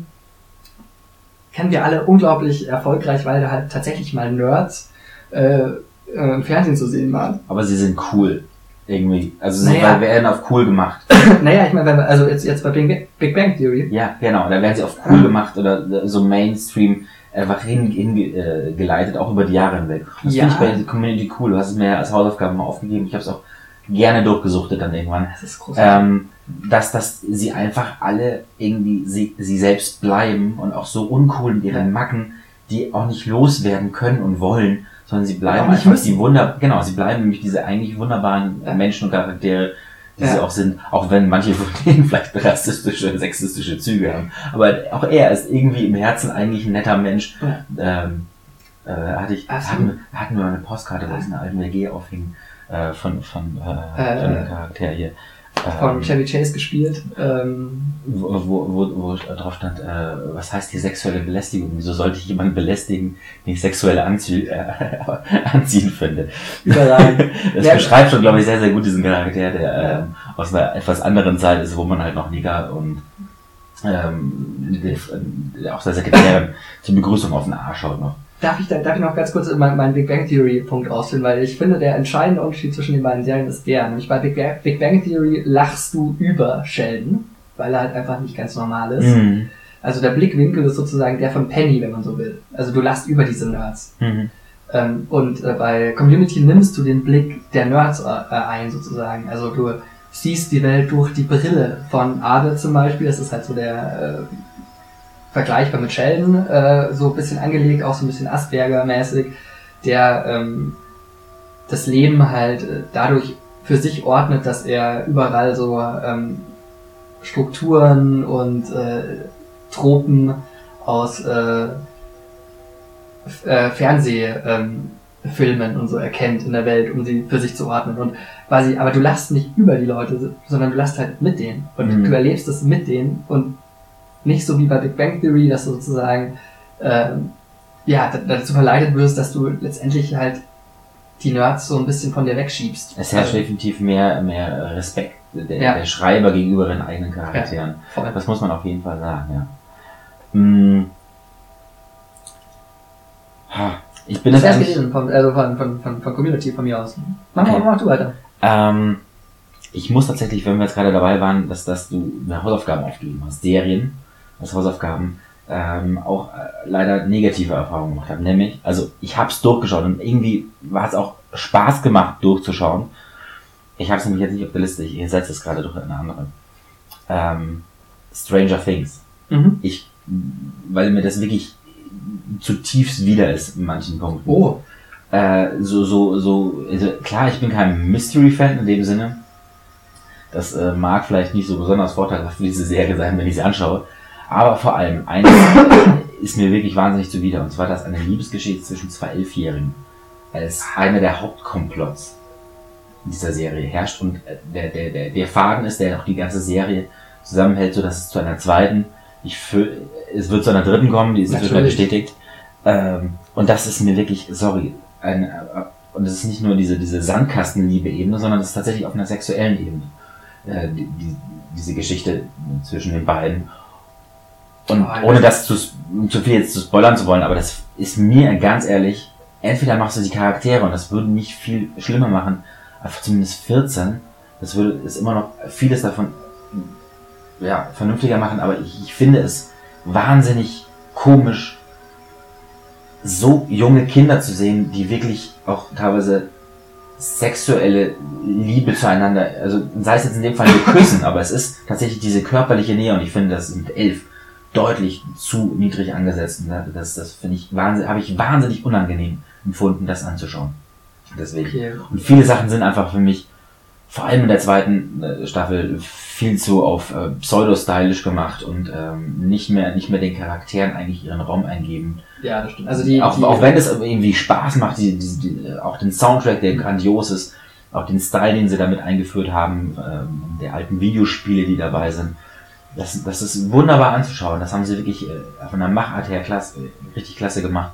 kennen wir alle unglaublich erfolgreich, weil da halt tatsächlich mal Nerds äh, äh, im Fernsehen zu sehen waren. Aber sie sind cool. Irgendwie. Also sie naja. werden auf cool gemacht. naja, ich meine, also jetzt, jetzt bei Big Bang Theory. Ja, genau. Da werden sie auf cool gemacht oder so Mainstream einfach hingeleitet, hin, äh, auch über die Jahre hinweg. Das ja. finde ich bei der Community cool. Du hast es mir als Hausaufgaben mal aufgegeben. Ich habe es auch gerne durchgesuchtet dann irgendwann. Das ist großartig. Ähm, dass, dass sie einfach alle irgendwie sie, sie selbst bleiben und auch so uncool mit ihren Ja. Macken, die auch nicht loswerden können und wollen, sondern sie bleiben einfach müssen. die Wunder, genau, sie bleiben nämlich diese eigentlich wunderbaren Ja. Menschen und Charaktere, die sie Ja. auch sind, auch wenn manche von denen vielleicht rassistische, sexistische Züge haben. Aber auch er ist irgendwie im Herzen eigentlich ein netter Mensch. Ähm, äh, hatte ich, Absolut. hatten, hatten wir mal eine Postkarte, wo es eine alten WG aufhing, äh, von, von, äh, Äh, von dem Charakter hier. Von Ähm, Chevy Chase gespielt. Ähm, wo, wo, wo, wo drauf stand, äh, was heißt hier sexuelle Belästigung? Wieso sollte ich jemanden belästigen, den ich sexuelle Anzie äh, anziehen finde? überragend. Das Ja. beschreibt schon, glaube ich, sehr, sehr gut diesen Charakter, der Ja. ähm, aus einer etwas anderen Zeit ist, wo man halt noch Nigger und ähm, der, der auch der Sekretärin zur Begrüßung auf den Arsch schaut noch. Darf ich, da, darf ich noch ganz kurz meinen mein Big Bang Theory Punkt ausführen, weil ich finde, der entscheidende Unterschied zwischen den beiden Serien ist der, nämlich bei Big Bang, Big Bang Theory lachst du über Sheldon, weil er halt einfach nicht ganz normal ist. Mhm. Also der Blickwinkel ist sozusagen der von Penny, wenn man so will. Also du lachst über diese Nerds. Mhm. Ähm, und äh, bei Community nimmst du den Blick der Nerds äh, ein, sozusagen. Also du siehst die Welt durch die Brille von Ade zum Beispiel. Das ist halt so der äh, vergleichbar mit Sheldon, äh, so ein bisschen angelegt, auch so ein bisschen Asperger-mäßig, der ähm, das Leben halt äh, dadurch für sich ordnet, dass er überall so ähm, Strukturen und äh, Tropen aus äh, äh, Fernsehfilmen ähm, und so erkennt in der Welt, um sie für sich zu ordnen. Und quasi, aber du lachst nicht über die Leute, sondern du lachst halt mit denen. Und Mhm. du erlebst es mit denen und nicht so wie bei Big Bang Theory, dass du sozusagen ähm, ja, dazu verleitet wirst, dass du letztendlich halt die Nerds so ein bisschen von dir wegschiebst. Es herrscht Also, definitiv mehr, mehr Respekt der, Ja. der Schreiber gegenüber den eigenen Charakteren. voll. Das muss man auf jeden Fall sagen, ja. Hm. Ha, Ich bin Das das erst gelesen, von, also von, von, von, von Community von mir aus. Mach, Okay. mach, du weiter. ähm, ich muss tatsächlich, wenn wir jetzt gerade dabei waren, dass, dass du mir Hausaufgaben aufgegeben hast, Serien, als Hausaufgaben, ähm, auch äh, leider negative Erfahrungen gemacht habe. Nämlich, also ich habe es durchgeschaut und irgendwie war es auch Spaß gemacht durchzuschauen. Ich habe es nämlich jetzt nicht auf der Liste, ich setze es gerade durch eine andere. Ähm, Stranger Things. Mhm. Ich, weil mir das wirklich zutiefst wieder ist in manchen Punkten. Oh, Äh, so, so, so, also klar, ich bin kein Mystery-Fan in dem Sinne. Das äh, mag vielleicht nicht so besonders vorteilhaft für diese Serie sein, wenn ich sie anschaue. Aber vor allem, eines ist mir wirklich wahnsinnig zuwider. Und zwar, dass eine Liebesgeschichte zwischen zwei Elfjährigen als einer der Hauptkomplotts in dieser Serie herrscht. Und äh, der, der, der, der Faden ist, der auch die ganze Serie zusammenhält, so dass es zu einer zweiten, ich fü- es wird zu einer dritten kommen, die ist Natürlich. bestätigt. Ähm, und das ist mir wirklich, sorry, ein, äh, und es ist nicht nur diese, diese Sandkastenliebe-Ebene, sondern es ist tatsächlich auf einer sexuellen Ebene. Äh, die, die, diese Geschichte zwischen den beiden. Und ohne das- zu, zu viel jetzt zu spoilern zu wollen, aber das ist mir ganz ehrlich, entweder machst du die Charaktere und das würde nicht viel schlimmer machen, aber zumindest 14, das würde es immer noch vieles davon ja, vernünftiger machen, aber ich, ich finde es wahnsinnig komisch, so junge Kinder zu sehen, die wirklich auch teilweise sexuelle Liebe zueinander, also sei es jetzt in dem Fall nur küssen, aber es ist tatsächlich diese körperliche Nähe und ich finde das mit elf deutlich zu niedrig angesetzt und das, das finde ich wahnsinnig, habe ich wahnsinnig unangenehm empfunden, das anzuschauen. Deswegen. okay. Und viele Sachen sind einfach für mich, vor allem in der zweiten äh, Staffel, viel zu auf äh, pseudo-stylisch gemacht und ähm, nicht mehr nicht mehr den Charakteren eigentlich ihren Raum eingeben. Ja, das stimmt. Also die, auch, die, auch wenn es irgendwie Spaß macht, die, die, die, auch den Soundtrack, der grandios ist, auch den Style, den sie damit eingeführt haben, ähm, der alten Videospiele, die dabei sind. Das, das ist wunderbar anzuschauen. Das haben sie wirklich äh, von der Machart her klasse, richtig klasse gemacht.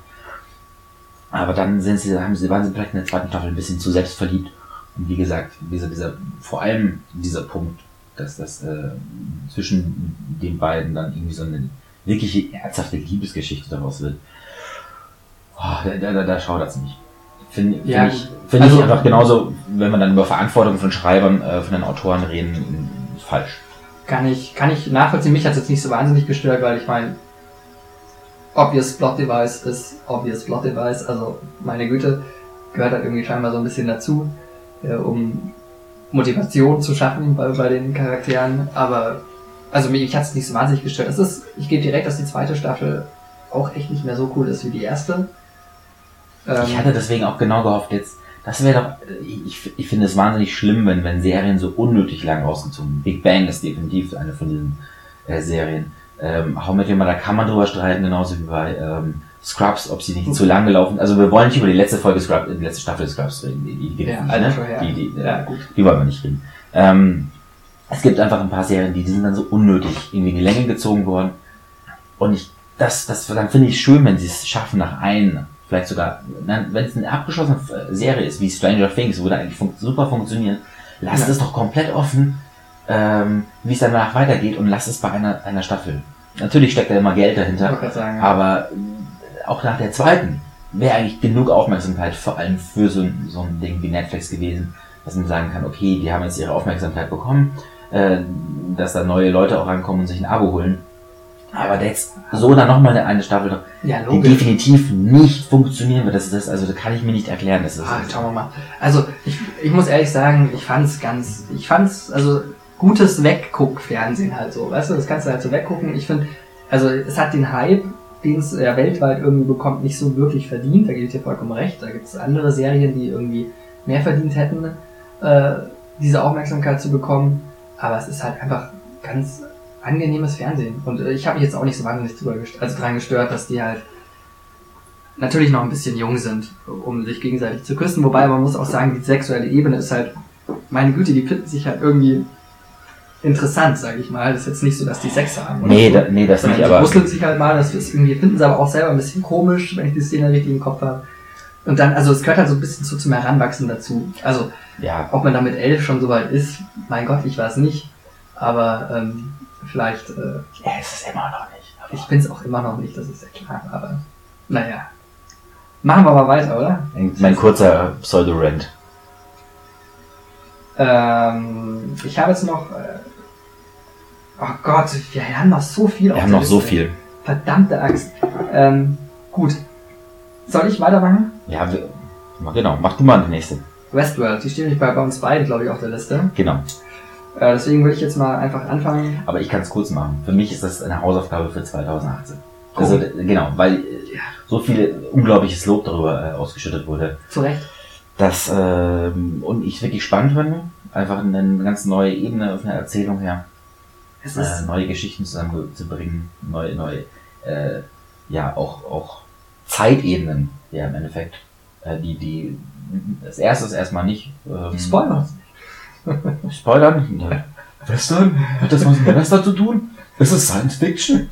Aber dann sind sie, haben sie, waren sie vielleicht in der zweiten Staffel ein bisschen zu selbstverliebt. Und wie gesagt, dieser, dieser, vor allem dieser Punkt, dass das äh, zwischen den beiden dann irgendwie so eine wirkliche ernsthafte Liebesgeschichte daraus wird. Oh, da, da, da, da schaudert's mich. Finde find Ja, ich, find Also- ich einfach genauso, wenn wir dann über Verantwortung von Schreibern, äh, von den Autoren reden, falsch. Kann ich, kann ich nachvollziehen. Mich hat es jetzt nicht so wahnsinnig gestört, weil ich meine, obvious Plot Device ist obvious Plot Device. Also, meine Güte, gehört halt irgendwie scheinbar so ein bisschen dazu, äh, um Motivation zu schaffen bei, bei den Charakteren, aber also mich hat es nicht so wahnsinnig gestört. Es ist, ich gebe direkt, dass die zweite Staffel auch echt nicht mehr so cool ist wie die erste. Ähm, ich hatte deswegen auch genau gehofft, jetzt, das wäre doch, ich, ich finde es wahnsinnig schlimm, wenn, wenn Serien so unnötig lang rausgezogen Big Bang ist definitiv eine von diesen äh, Serien. Ähm, How Met Your Mother kann man drüber streiten, genauso wie bei ähm, Scrubs, ob sie nicht zu lang gelaufen Also wir wollen nicht über die letzte Folge Scrubs, die letzte Staffel Scrubs reden. Die, die, die, ja, ne? die, die, ja, gut. die wollen wir nicht reden. Ähm, es gibt einfach ein paar Serien, die, die sind dann so unnötig irgendwie in die Länge gezogen worden. Und ich, das, das, dann finde ich schön, wenn sie es schaffen, nach ein, vielleicht sogar, wenn es eine abgeschlossene Serie ist, wie Stranger Things, wo da eigentlich fun super funktioniert, lasst ja. es doch komplett offen, ähm, wie es danach weitergeht und lasst es bei einer, einer Staffel. Natürlich steckt da immer Geld dahinter, sagen, ja. aber auch nach der zweiten wäre eigentlich genug Aufmerksamkeit vor allem für so, so ein Ding wie Netflix gewesen, dass man sagen kann, okay, die haben jetzt ihre Aufmerksamkeit bekommen, äh, dass da neue Leute auch rankommen und sich ein Abo holen. Aber jetzt so dann nochmal eine, eine Staffel, ja, die definitiv nicht funktionieren wird. Das ist das, also das kann ich mir nicht erklären. Das ist ah, schauen wir mal. Also ich, ich muss ehrlich sagen, ich fand's ganz, ich fand's, also gutes Wegguck-Fernsehen halt so, weißt du, das kannst du halt so weggucken. Ich finde, also es hat den Hype, den es ja weltweit irgendwie bekommt, nicht so wirklich verdient. Da gebe ich dir vollkommen recht. Da gibt es andere Serien, die irgendwie mehr verdient hätten, äh, diese Aufmerksamkeit zu bekommen. Aber es ist halt einfach ganz angenehmes Fernsehen. Und äh, ich habe mich jetzt auch nicht so wahnsinnig drüber gestört, also dran gestört, dass die halt natürlich noch ein bisschen jung sind, um sich gegenseitig zu küssen. Wobei man muss auch sagen, die sexuelle Ebene ist halt, meine Güte, die finden sich halt irgendwie interessant, sage ich mal. Das ist jetzt nicht so, dass die Sex haben. Oder nee, so. da, nee, das Sondern nicht, aber... Die sich halt mal, das ist irgendwie, finden sie aber auch selber ein bisschen komisch, wenn ich die Szene richtig im Kopf habe. Und dann, also es gehört halt so ein bisschen zu, zum Heranwachsen dazu. Also, ja. ob man da mit elf schon so weit ist, mein Gott, ich weiß nicht. Aber ähm, vielleicht... Äh, ja, ist es immer noch nicht. Ich bin es auch immer noch nicht, das ist ja klar. Aber naja. Machen wir mal weiter, oder? Mein kurzer Pseudo-Rent. Ähm, ich habe jetzt noch äh, Oh Gott, wir haben noch so viel. Wir haben noch Liste. so viel. Verdammte Axt. Ähm, gut. Soll ich weitermachen? Ja, wir, genau. Mach du mal die nächste. Westworld, die steht nämlich bei, uns beiden, glaube ich, auf der Liste. Genau. Äh, deswegen würde ich jetzt mal einfach anfangen. Aber ich kann es kurz machen. Für mich ist das eine Hausaufgabe für 2018. Oh. Also genau, weil ja, so viel unglaubliches Lob darüber äh, ausgeschüttet wurde. Zu Recht. Das ähm, und ich wirklich spannend finde. Einfach eine ganz neue Ebene auf einer Erzählung her äh, neue Geschichten zusammenzubringen, neue, neue, äh, ja, auch, auch Zeitebenen, ja, im Endeffekt, äh, die, die, das erste ist erstmal nicht, ähm, Spoilern. Spoilern? Ja. Western? Hat das was mit Western zu tun? Das ist Science Fiction.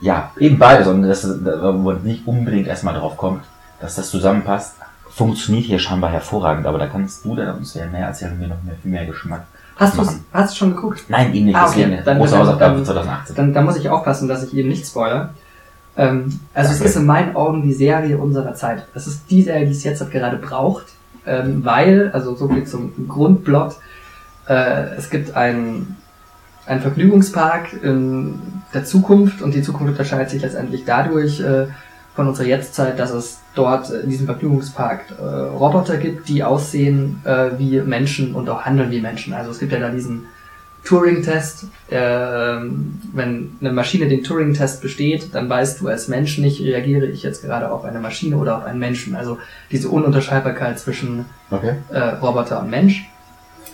Ja, eben beides, und dass man nicht unbedingt erstmal drauf kommt, dass das zusammenpasst, funktioniert hier scheinbar hervorragend, aber da kannst du dann uns ja mehr erzählen, wir noch mehr, viel mehr Geschmack Hast du hast du schon geguckt? Nein, ihn nicht. Ah, okay. Dann, große Hausaufgabe für 2018. Dann, dann muss ich aufpassen, dass ich eben nicht spoilere. Ähm, also okay. es ist in meinen Augen die Serie unserer Zeit. Es ist die Serie, die es jetzt gerade braucht, ähm, weil, also so viel zum Grundplot, äh, es gibt einen, Vergnügungspark in der Zukunft und die Zukunft unterscheidet sich letztendlich dadurch äh, von unserer Jetztzeit, dass es dort in diesem Vergnügungspark äh, Roboter gibt, die aussehen äh, wie Menschen und auch handeln wie Menschen. Also es gibt ja da diesen Turing-Test. Äh, wenn eine Maschine den Turing-Test besteht, dann weißt du als Mensch nicht, reagiere ich jetzt gerade auf eine Maschine oder auf einen Menschen. Also diese Ununterscheidbarkeit zwischen okay. äh, Roboter und Mensch.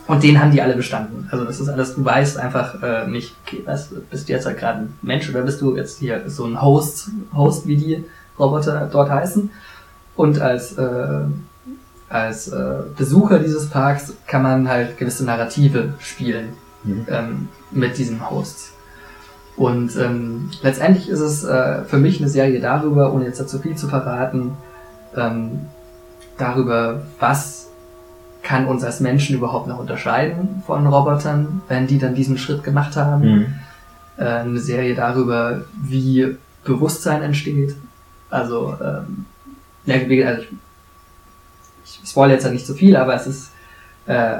Und den haben die alle bestanden. Also das ist alles, du weißt einfach äh, nicht, okay, was, bist du jetzt halt gerade ein Mensch oder bist du jetzt hier so ein Host, Host wie die Roboter dort heißen. Und als, äh, als äh, Besucher dieses Parks kann man halt gewisse Narrative spielen mhm. ähm, mit diesen Hosts. Und ähm, letztendlich ist es äh, für mich eine Serie darüber, ohne jetzt dazu viel zu verraten, ähm, darüber, was kann uns als Menschen überhaupt noch unterscheiden von Robotern, wenn die dann diesen Schritt gemacht haben. Mhm. Äh, eine Serie darüber, wie Bewusstsein entsteht. Also ähm, ja, also ich, ich spoilere jetzt ja nicht so viel, aber es ist äh,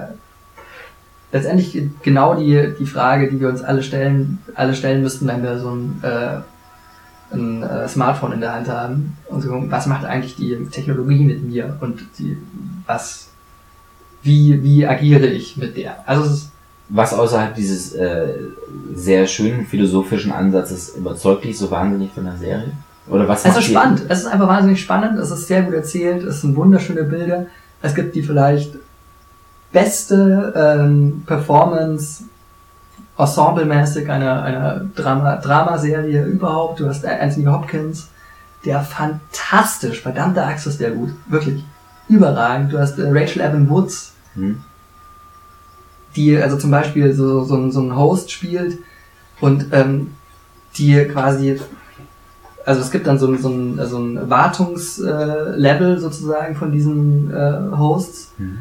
letztendlich genau die, die Frage, die wir uns alle stellen, alle stellen müssten, wenn wir so ein, äh, ein äh, Smartphone in der Hand haben und so, was macht eigentlich die Technologie mit mir und die, was wie, wie agiere ich mit der. Also es ist, Was außerhalb dieses äh, sehr schönen philosophischen Ansatzes überzeugt dich so wahnsinnig von der Serie? Oder was es ist spannend. Es ist einfach wahnsinnig spannend. Es ist sehr gut erzählt. Es sind wunderschöne Bilder. Es gibt die vielleicht beste ähm, Performance ensemblemäßig einer, einer Drama, Dramaserie überhaupt. Du hast Anthony Hopkins, der fantastisch, verdammte Axt ist der gut. Wirklich. Überragend. Du hast äh, Rachel Evan Woods, Hm? die also zum Beispiel so, so, ein- so ein Host spielt und ähm, die quasi, also es gibt dann so, ein- so ein, so ein Wartungslevel äh, sozusagen von diesen äh, Hosts Hm.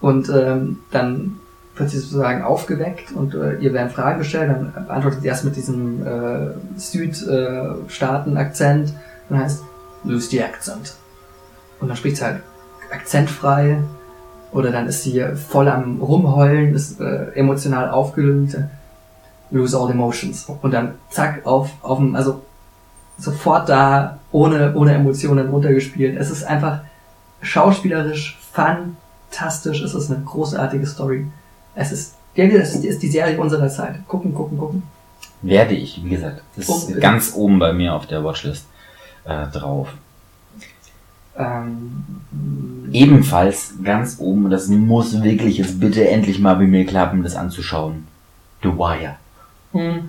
Und ähm, dann wird sie sozusagen aufgeweckt und äh, ihr werden Fragen gestellt, dann beantwortet sie erst mit diesem äh, Südstaaten-Akzent und dann heißt, lose the accent. Und dann spricht sie halt akzentfrei oder dann ist sie voll am Rumheulen, ist äh, emotional aufgelöst, lose all emotions. Und dann zack, auf, auf dem, also sofort da, ohne, ohne Emotionen runtergespielt. Es ist einfach schauspielerisch fantastisch. Es ist eine großartige Story. Es ist, ja, es ist, ist die Serie unserer Zeit. Gucken, gucken, gucken. Werde ich, wie gesagt. Das ist Oh, ganz oben bei mir auf der Watchlist äh, drauf. Ähm, Ebenfalls ganz oben, und das muss wirklich jetzt bitte endlich mal bei mir klappen, das anzuschauen. The Wire. hm,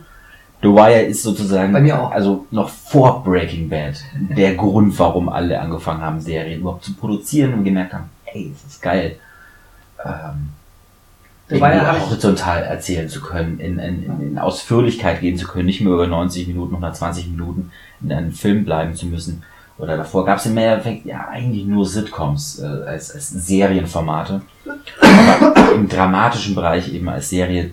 The Wire ist sozusagen, Bei mir auch. also noch vor Breaking Bad, der Grund, warum alle angefangen haben, Serien überhaupt zu produzieren und gemerkt haben, ey, das ist geil. Ähm, irgendwie hab ich- horizontal erzählen zu können, in, in, in, in Ausführlichkeit gehen zu können, nicht mehr über 90 Minuten, 120 Minuten in einem Film bleiben zu müssen. Oder davor gab es im Endeffekt ja eigentlich nur Sitcoms äh, als, als Serienformate. Aber im dramatischen Bereich eben als Serie äh,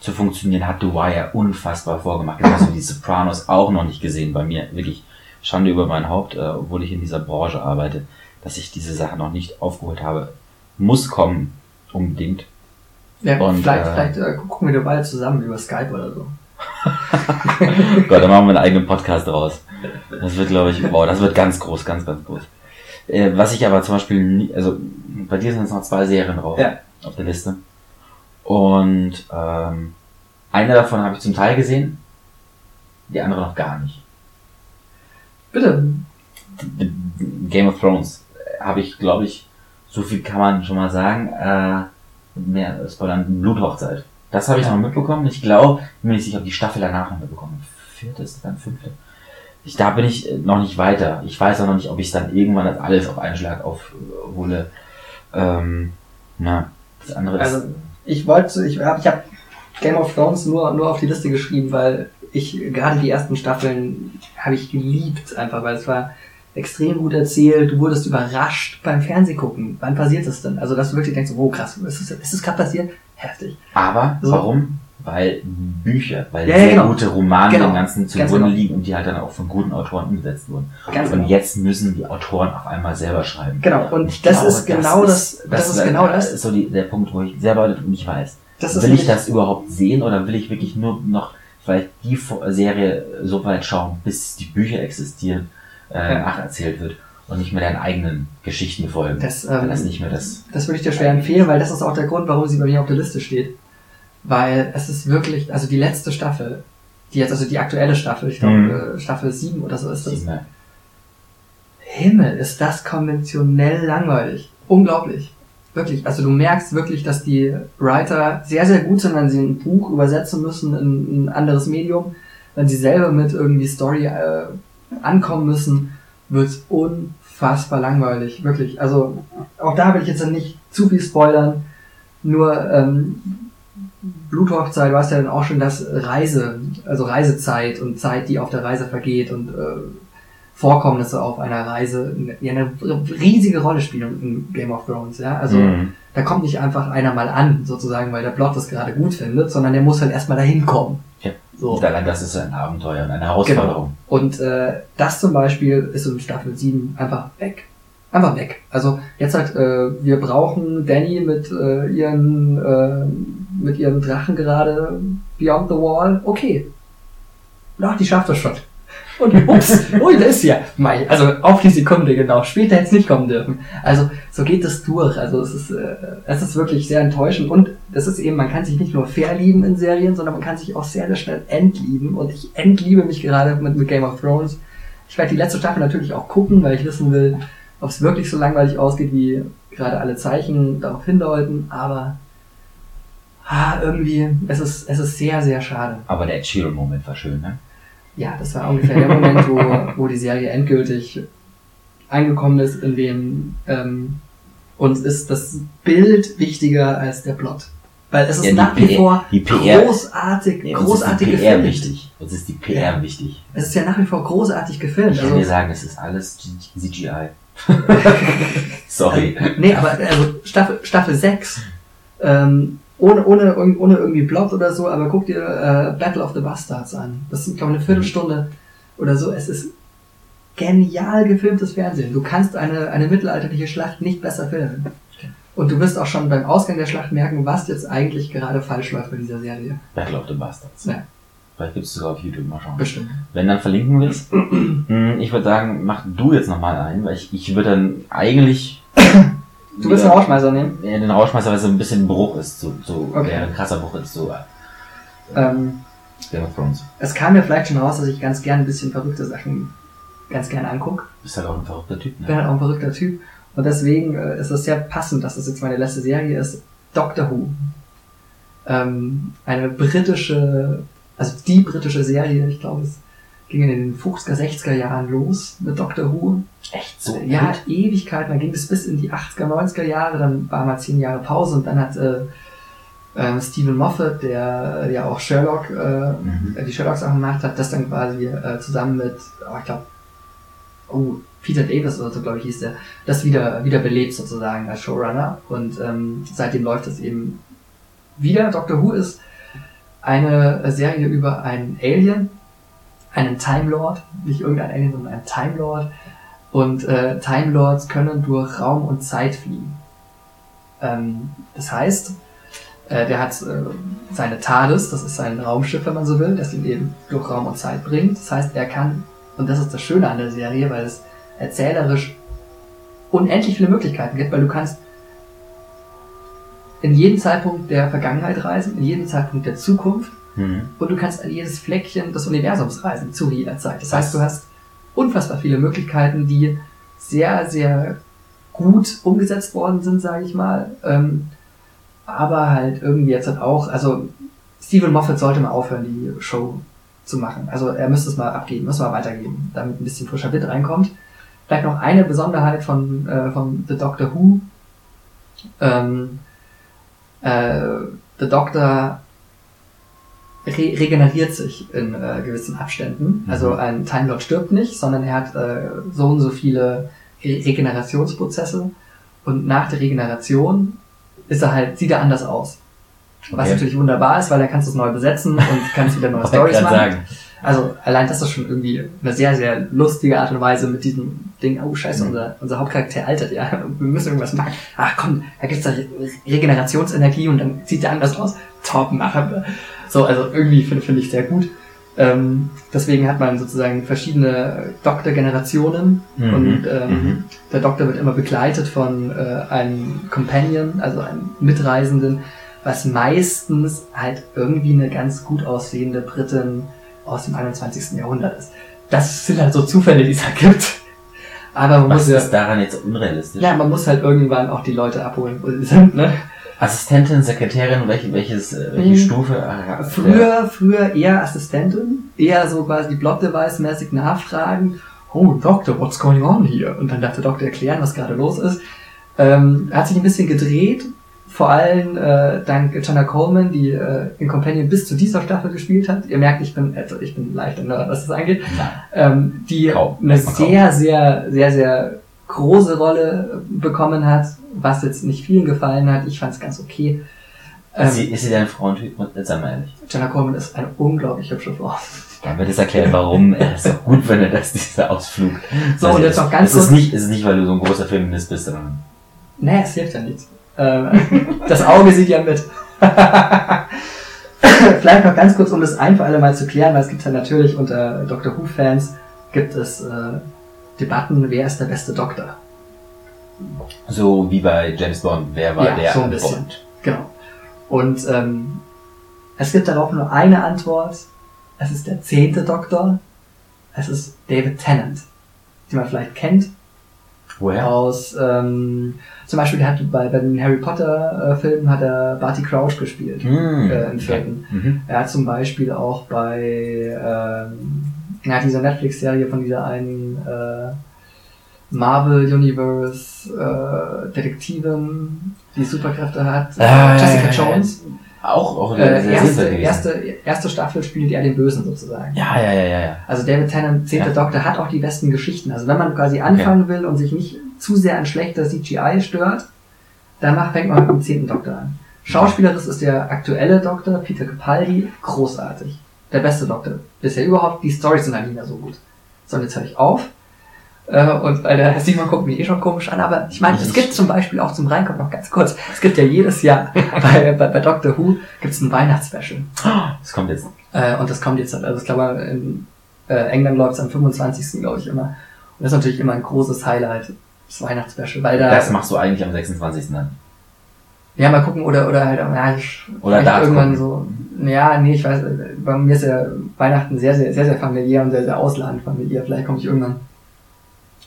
zu funktionieren, hat The Wire unfassbar vorgemacht. Genauso wie die Sopranos auch noch nicht gesehen bei mir. Wirklich Schande über mein Haupt, äh, obwohl ich in dieser Branche arbeite, dass ich diese Sache noch nicht aufgeholt habe. Muss kommen, unbedingt. ja, Und, vielleicht äh, vielleicht äh, gucken wir dabei zusammen über Skype oder so. Gott, da machen wir einen eigenen Podcast draus. Das wird, glaube ich, wow, das wird ganz groß, ganz, ganz groß. Äh, was ich aber zum Beispiel, nie, also bei dir sind jetzt noch zwei Serien drauf Ja. auf der Liste. Und ähm, eine davon habe ich zum Teil gesehen, die andere noch gar nicht. Bitte. Game of Thrones habe ich, glaube ich, so viel kann man schon mal sagen. Äh, mehr Spoilern, Bluthochzeit. Das habe ich noch mitbekommen. Ich glaube, ich bin mir nicht sicher, ob die Staffel danach noch mitbekommen. Vierte ist dann fünfte. Ich, da bin ich äh, noch nicht weiter. Ich weiß auch noch nicht, ob ich dann irgendwann das alles auf einen Schlag aufhole. Ähm, na, das andere Also ist. ich wollte, ich habe ich hab Game of Thrones nur, nur auf die Liste geschrieben, weil ich gerade die ersten Staffeln habe ich geliebt, einfach weil es war extrem gut erzählt, du wurdest überrascht beim Fernsehgucken. Wann passiert das denn? Also dass du wirklich denkst, oh krass, ist es, ist es gerade passiert? Heftig. Aber So. warum? Weil Bücher, weil Ja, ja, sehr genau. gute Romane Genau. dem Ganzen Ganz zugrunde genau. liegen und die halt dann auch von guten Autoren umgesetzt wurden. Ganz und genau. jetzt müssen die Autoren auf einmal selber schreiben. Genau, und Ich das glaube, ist genau das, das, ist genau das. ist so die, der Punkt, wo ich selber nicht weiß. Das will ich das überhaupt sehen oder will ich wirklich nur noch vielleicht die Serie so weit schauen, bis die Bücher existieren, äh, Ja. nacherzählt wird und nicht mehr deinen eigenen Geschichten folgen. Das, ähm, das nicht mehr das. Das würde ich dir schwer empfehlen, weil das ist auch der Grund, warum sie bei mir auf der Liste steht. Weil es ist wirklich, also die letzte Staffel, die jetzt, also die aktuelle Staffel, ich glaube Mhm. äh, Staffel 7 oder so ist das. mehr. Himmel, ist das konventionell langweilig. Unglaublich. Wirklich. Also du merkst wirklich, dass die Writer sehr, sehr gut sind, wenn sie ein Buch übersetzen müssen in ein anderes Medium. Wenn sie selber mit irgendwie Story äh, ankommen müssen, wird's unfassbar langweilig. Wirklich. Also auch da will ich jetzt nicht zu viel spoilern. Nur ähm, Bluthochzeit, du hast ja dann auch schon das Reise, also Reisezeit und Zeit, die auf der Reise vergeht und äh, Vorkommnisse auf einer Reise die eine riesige Rolle spielen in Game of Thrones, ja. Also Mhm. Da kommt nicht einfach einer mal an, sozusagen, weil der Plot das gerade gut findet, sondern der muss halt erstmal dahin kommen. Ja. So. Und allein das ist ein Abenteuer und eine Herausforderung. Und äh, das zum Beispiel ist in Staffel 7 einfach weg. Einfach weg. Also jetzt halt, äh, wir brauchen Danny mit äh, ihren äh, mit ihren Drachen gerade Beyond the Wall. Okay. Doch, die schafft das schon. Und ups, ui, da ist sie ja. Mei, Also auf die Sekunde genau. Später hätte es nicht kommen dürfen. Also so geht es durch. Also es ist, äh, es ist wirklich sehr enttäuschend. Und es ist eben, man kann sich nicht nur verlieben in Serien, sondern man kann sich auch sehr, sehr schnell entlieben. Und ich entliebe mich gerade mit, mit Game of Thrones. Ich werde die letzte Staffel natürlich auch gucken, weil ich wissen will, ob es wirklich so langweilig ausgeht, wie gerade alle Zeichen darauf hindeuten. Aber ah, irgendwie, es ist, es ist sehr, sehr schade. Aber der Sheeran-Moment war schön, ne? Ja, das war ungefähr der Moment, wo, wo die Serie endgültig angekommen ist, in dem ähm, uns ist das Bild wichtiger als der Plot. Weil es ist Ja, nach wie vor PR großartig, uns großartig ist die PR gefilmt. wichtig. Uns ist die PR wichtig. Es ist ja nach wie vor großartig gefilmt. Ich kann Also, dir sagen, es ist alles CGI. Sorry. Nee, aber also Staffel, Staffel 6, ähm, ohne, ohne, ohne irgendwie Plot oder so, aber guck dir äh, Battle of the Bastards an. Das ist, glaube ich, eine Viertelstunde oder so. Es ist genial gefilmtes Fernsehen. Du kannst eine, eine mittelalterliche Schlacht nicht besser filmen. Und du wirst auch schon beim Ausgang der Schlacht merken, was jetzt eigentlich gerade falsch läuft bei dieser Serie. Battle of the Bastards. Ja. Vielleicht gibt es sogar auf YouTube, mal schauen. Bestimmt. Wenn dann verlinken wir es. Mm, ich würde sagen, mach du jetzt nochmal ein, weil ich, ich würde dann eigentlich. Du willst einen Rauschmeißer nehmen? Ja, den Rauschmeißer, weil es so ein bisschen ein Bruch ist. So, so Okay. ein krasser Bruch ist so äh, Ähm, Game of Thrones. es kam mir vielleicht schon raus, dass ich ganz gern ein bisschen verrückte Sachen ganz gerne angucke. Bist halt auch ein verrückter Typ, Ich bin ne? halt auch ein verrückter Typ. Und deswegen äh, ist es sehr passend, dass das jetzt meine letzte Serie ist. Doctor Who. Ähm, eine britische, also die britische Serie, ich glaube, es ging in den 50er, 60er Jahren los mit Doctor Who. Echt so ja, gut? Ewigkeiten, dann ging es bis in die 80er, 90er Jahre, dann war mal zehn Jahre Pause und dann hat äh, äh, Stephen Moffat, der äh, ja auch Sherlock, äh, Mhm. die Sherlock-Sachen gemacht hat, das dann quasi äh, zusammen mit, oh, ich glaube, oh, Peter Davis oder so, glaube ich, hieß der, das wieder, wieder belebt sozusagen als Showrunner. Und ähm, seitdem läuft es eben wieder. Doctor Who ist eine Serie über einen Alien, einen Time Lord, nicht irgendein Alien, sondern einen Time Lord. Und äh, Time Lords können durch Raum und Zeit fliegen. Ähm, das heißt, äh, der hat äh, seine TARDIS, das ist sein Raumschiff, wenn man so will, das ihn eben durch Raum und Zeit bringt. Das heißt, er kann, und das ist das Schöne an der Serie, weil es erzählerisch unendlich viele Möglichkeiten gibt, weil du kannst in jeden Zeitpunkt der Vergangenheit reisen, in jeden Zeitpunkt der Zukunft Mhm. und du kannst an jedes Fleckchen des Universums reisen zu jeder Zeit. Das heißt, du hast unfassbar viele Möglichkeiten, die sehr, sehr gut umgesetzt worden sind, sage ich mal. Ähm, aber halt irgendwie jetzt halt auch, also Stephen Moffat sollte mal aufhören, die Show zu machen. Also er müsste es mal abgeben, müsste mal weitergeben, damit ein bisschen frischer Wind reinkommt. Vielleicht noch eine Besonderheit von, äh, von The Doctor Who. Ähm, äh, The Doctor re regeneriert sich in äh, gewissen Abständen. Mhm. Also ein Time Lord stirbt nicht, sondern er hat äh, so und so viele Re Regenerationsprozesse und nach der Regeneration ist er halt, sieht er anders aus. Was Okay. natürlich wunderbar ist, weil dann kannst du es neu besetzen und kannst wieder neue Stories machen. sagen. Also allein das ist schon irgendwie eine sehr, sehr lustige Art und Weise mit diesem Ding, oh scheiße, Mhm. unser, unser Hauptcharakter altert ja, wir müssen irgendwas machen. Ach komm, da gibt's da Re Regenerationsenergie und dann sieht der anders aus. Top, machen wir. So, also irgendwie finde finde ich sehr gut. Ähm, deswegen hat man sozusagen verschiedene Doktor-Generationen Mhm. und ähm, Mhm. der Doktor wird immer begleitet von äh, einem Companion, also einem Mitreisenden, was meistens halt irgendwie eine ganz gut aussehende Britin aus dem 21. Jahrhundert ist. Das sind halt so Zufälle, die es halt gibt. Aber man Was muss ja, ist daran jetzt unrealistisch? ja, man muss halt irgendwann auch die Leute abholen, wo sie sind, ne? Assistentin, Sekretärin, welche, welches, äh, welche Mhm. Stufe? Ah, ja, Früher, früher eher Assistentin, eher so quasi die Plot-Device-mäßig nachfragen. Oh, Doktor, what's going on here? Und dann darf der Doktor erklären, was gerade los ist. Ähm, hat sich ein bisschen gedreht, vor allem äh, dank Jenna Coleman, die äh, in Companion bis zu dieser Staffel gespielt hat. Ihr merkt, ich bin, also ich bin leicht Nerd, was das angeht. Nein. Ähm, die Kaum, eine kaum. sehr, sehr, sehr, sehr große Rolle bekommen hat, was jetzt nicht vielen gefallen hat. Ich fand es ganz okay. Ähm, Ist, sie, ist sie dein Frauentyp? Jetzt sei mal ehrlich. Jenna Coleman ist eine unglaublich hübsche Frau. Dann wird es erklären, warum er ist auch gut findet, dass dieser Ausflug. So, Also und jetzt es- noch ganz es ist kurz. nicht, es ist nicht, weil du so ein großer Feminist bist, sondern Nee, es hilft ja nichts. Ähm, das Auge sieht ja mit. Vielleicht noch ganz kurz, um das ein für alle Mal zu klären, weil es gibt ja natürlich unter Doctor Who-Fans gibt es äh, Debatten, wer ist der beste Doktor. So wie bei James Bond, wer war Ja, der so ein bisschen. Bond? Genau. Und ähm, es gibt darauf nur eine Antwort. Es ist der zehnte Doktor. Es ist David Tennant, den man vielleicht kennt Woher? aus ähm, zum Beispiel der hat bei, bei den Harry Potter äh, Filmen hat er Barty Crouch gespielt Hm, äh, im okay. vierten. Mhm. Er hat zum Beispiel auch bei ähm, ja, dieser Netflix-Serie von dieser einen äh, Marvel Universe äh, Detektivin, die Superkräfte hat, Ah, äh, Jessica. Jones. Auch, auch Äh, sehr erste, sinnvoll gewesen. erste, erste Staffel spielt er den Bösen sozusagen. Ja, ja, ja, ja, ja. Also David Tennant, zehnte Ja. Doktor, hat auch die besten Geschichten. Also wenn man quasi anfangen will und sich nicht zu sehr an schlechter CGI stört, dann macht, fängt man mit dem zehnten Doktor an. Schauspielerisch ist der aktuelle Doktor, Peter Capaldi, großartig. Der beste Doktor. Bisher überhaupt, die Storys sind halt nicht mehr so gut. So, und jetzt höre ich auf. Äh, und weil der Herr Simon guckt mich eh schon komisch an, aber ich meine, es gibt zum Beispiel auch zum Reinkommen noch ganz kurz, es gibt ja jedes Jahr bei, bei, bei Doctor Who gibt's ein Weihnachtsspecial. Das kommt jetzt. Äh, und das kommt jetzt, also ich glaube, in äh, England läuft es am 25. glaube ich immer. Und das ist natürlich immer ein großes Highlight, das Weihnachtsspecial, weil da, Das machst du eigentlich am 26. dann. Ja, mal gucken, oder, oder halt, ja, ich, Oder Darts irgendwann gucken. so, ja, nee, ich weiß, bei mir ist ja Weihnachten sehr, sehr, sehr, sehr familiär und sehr, sehr ausladend familiär. Vielleicht komme ich irgendwann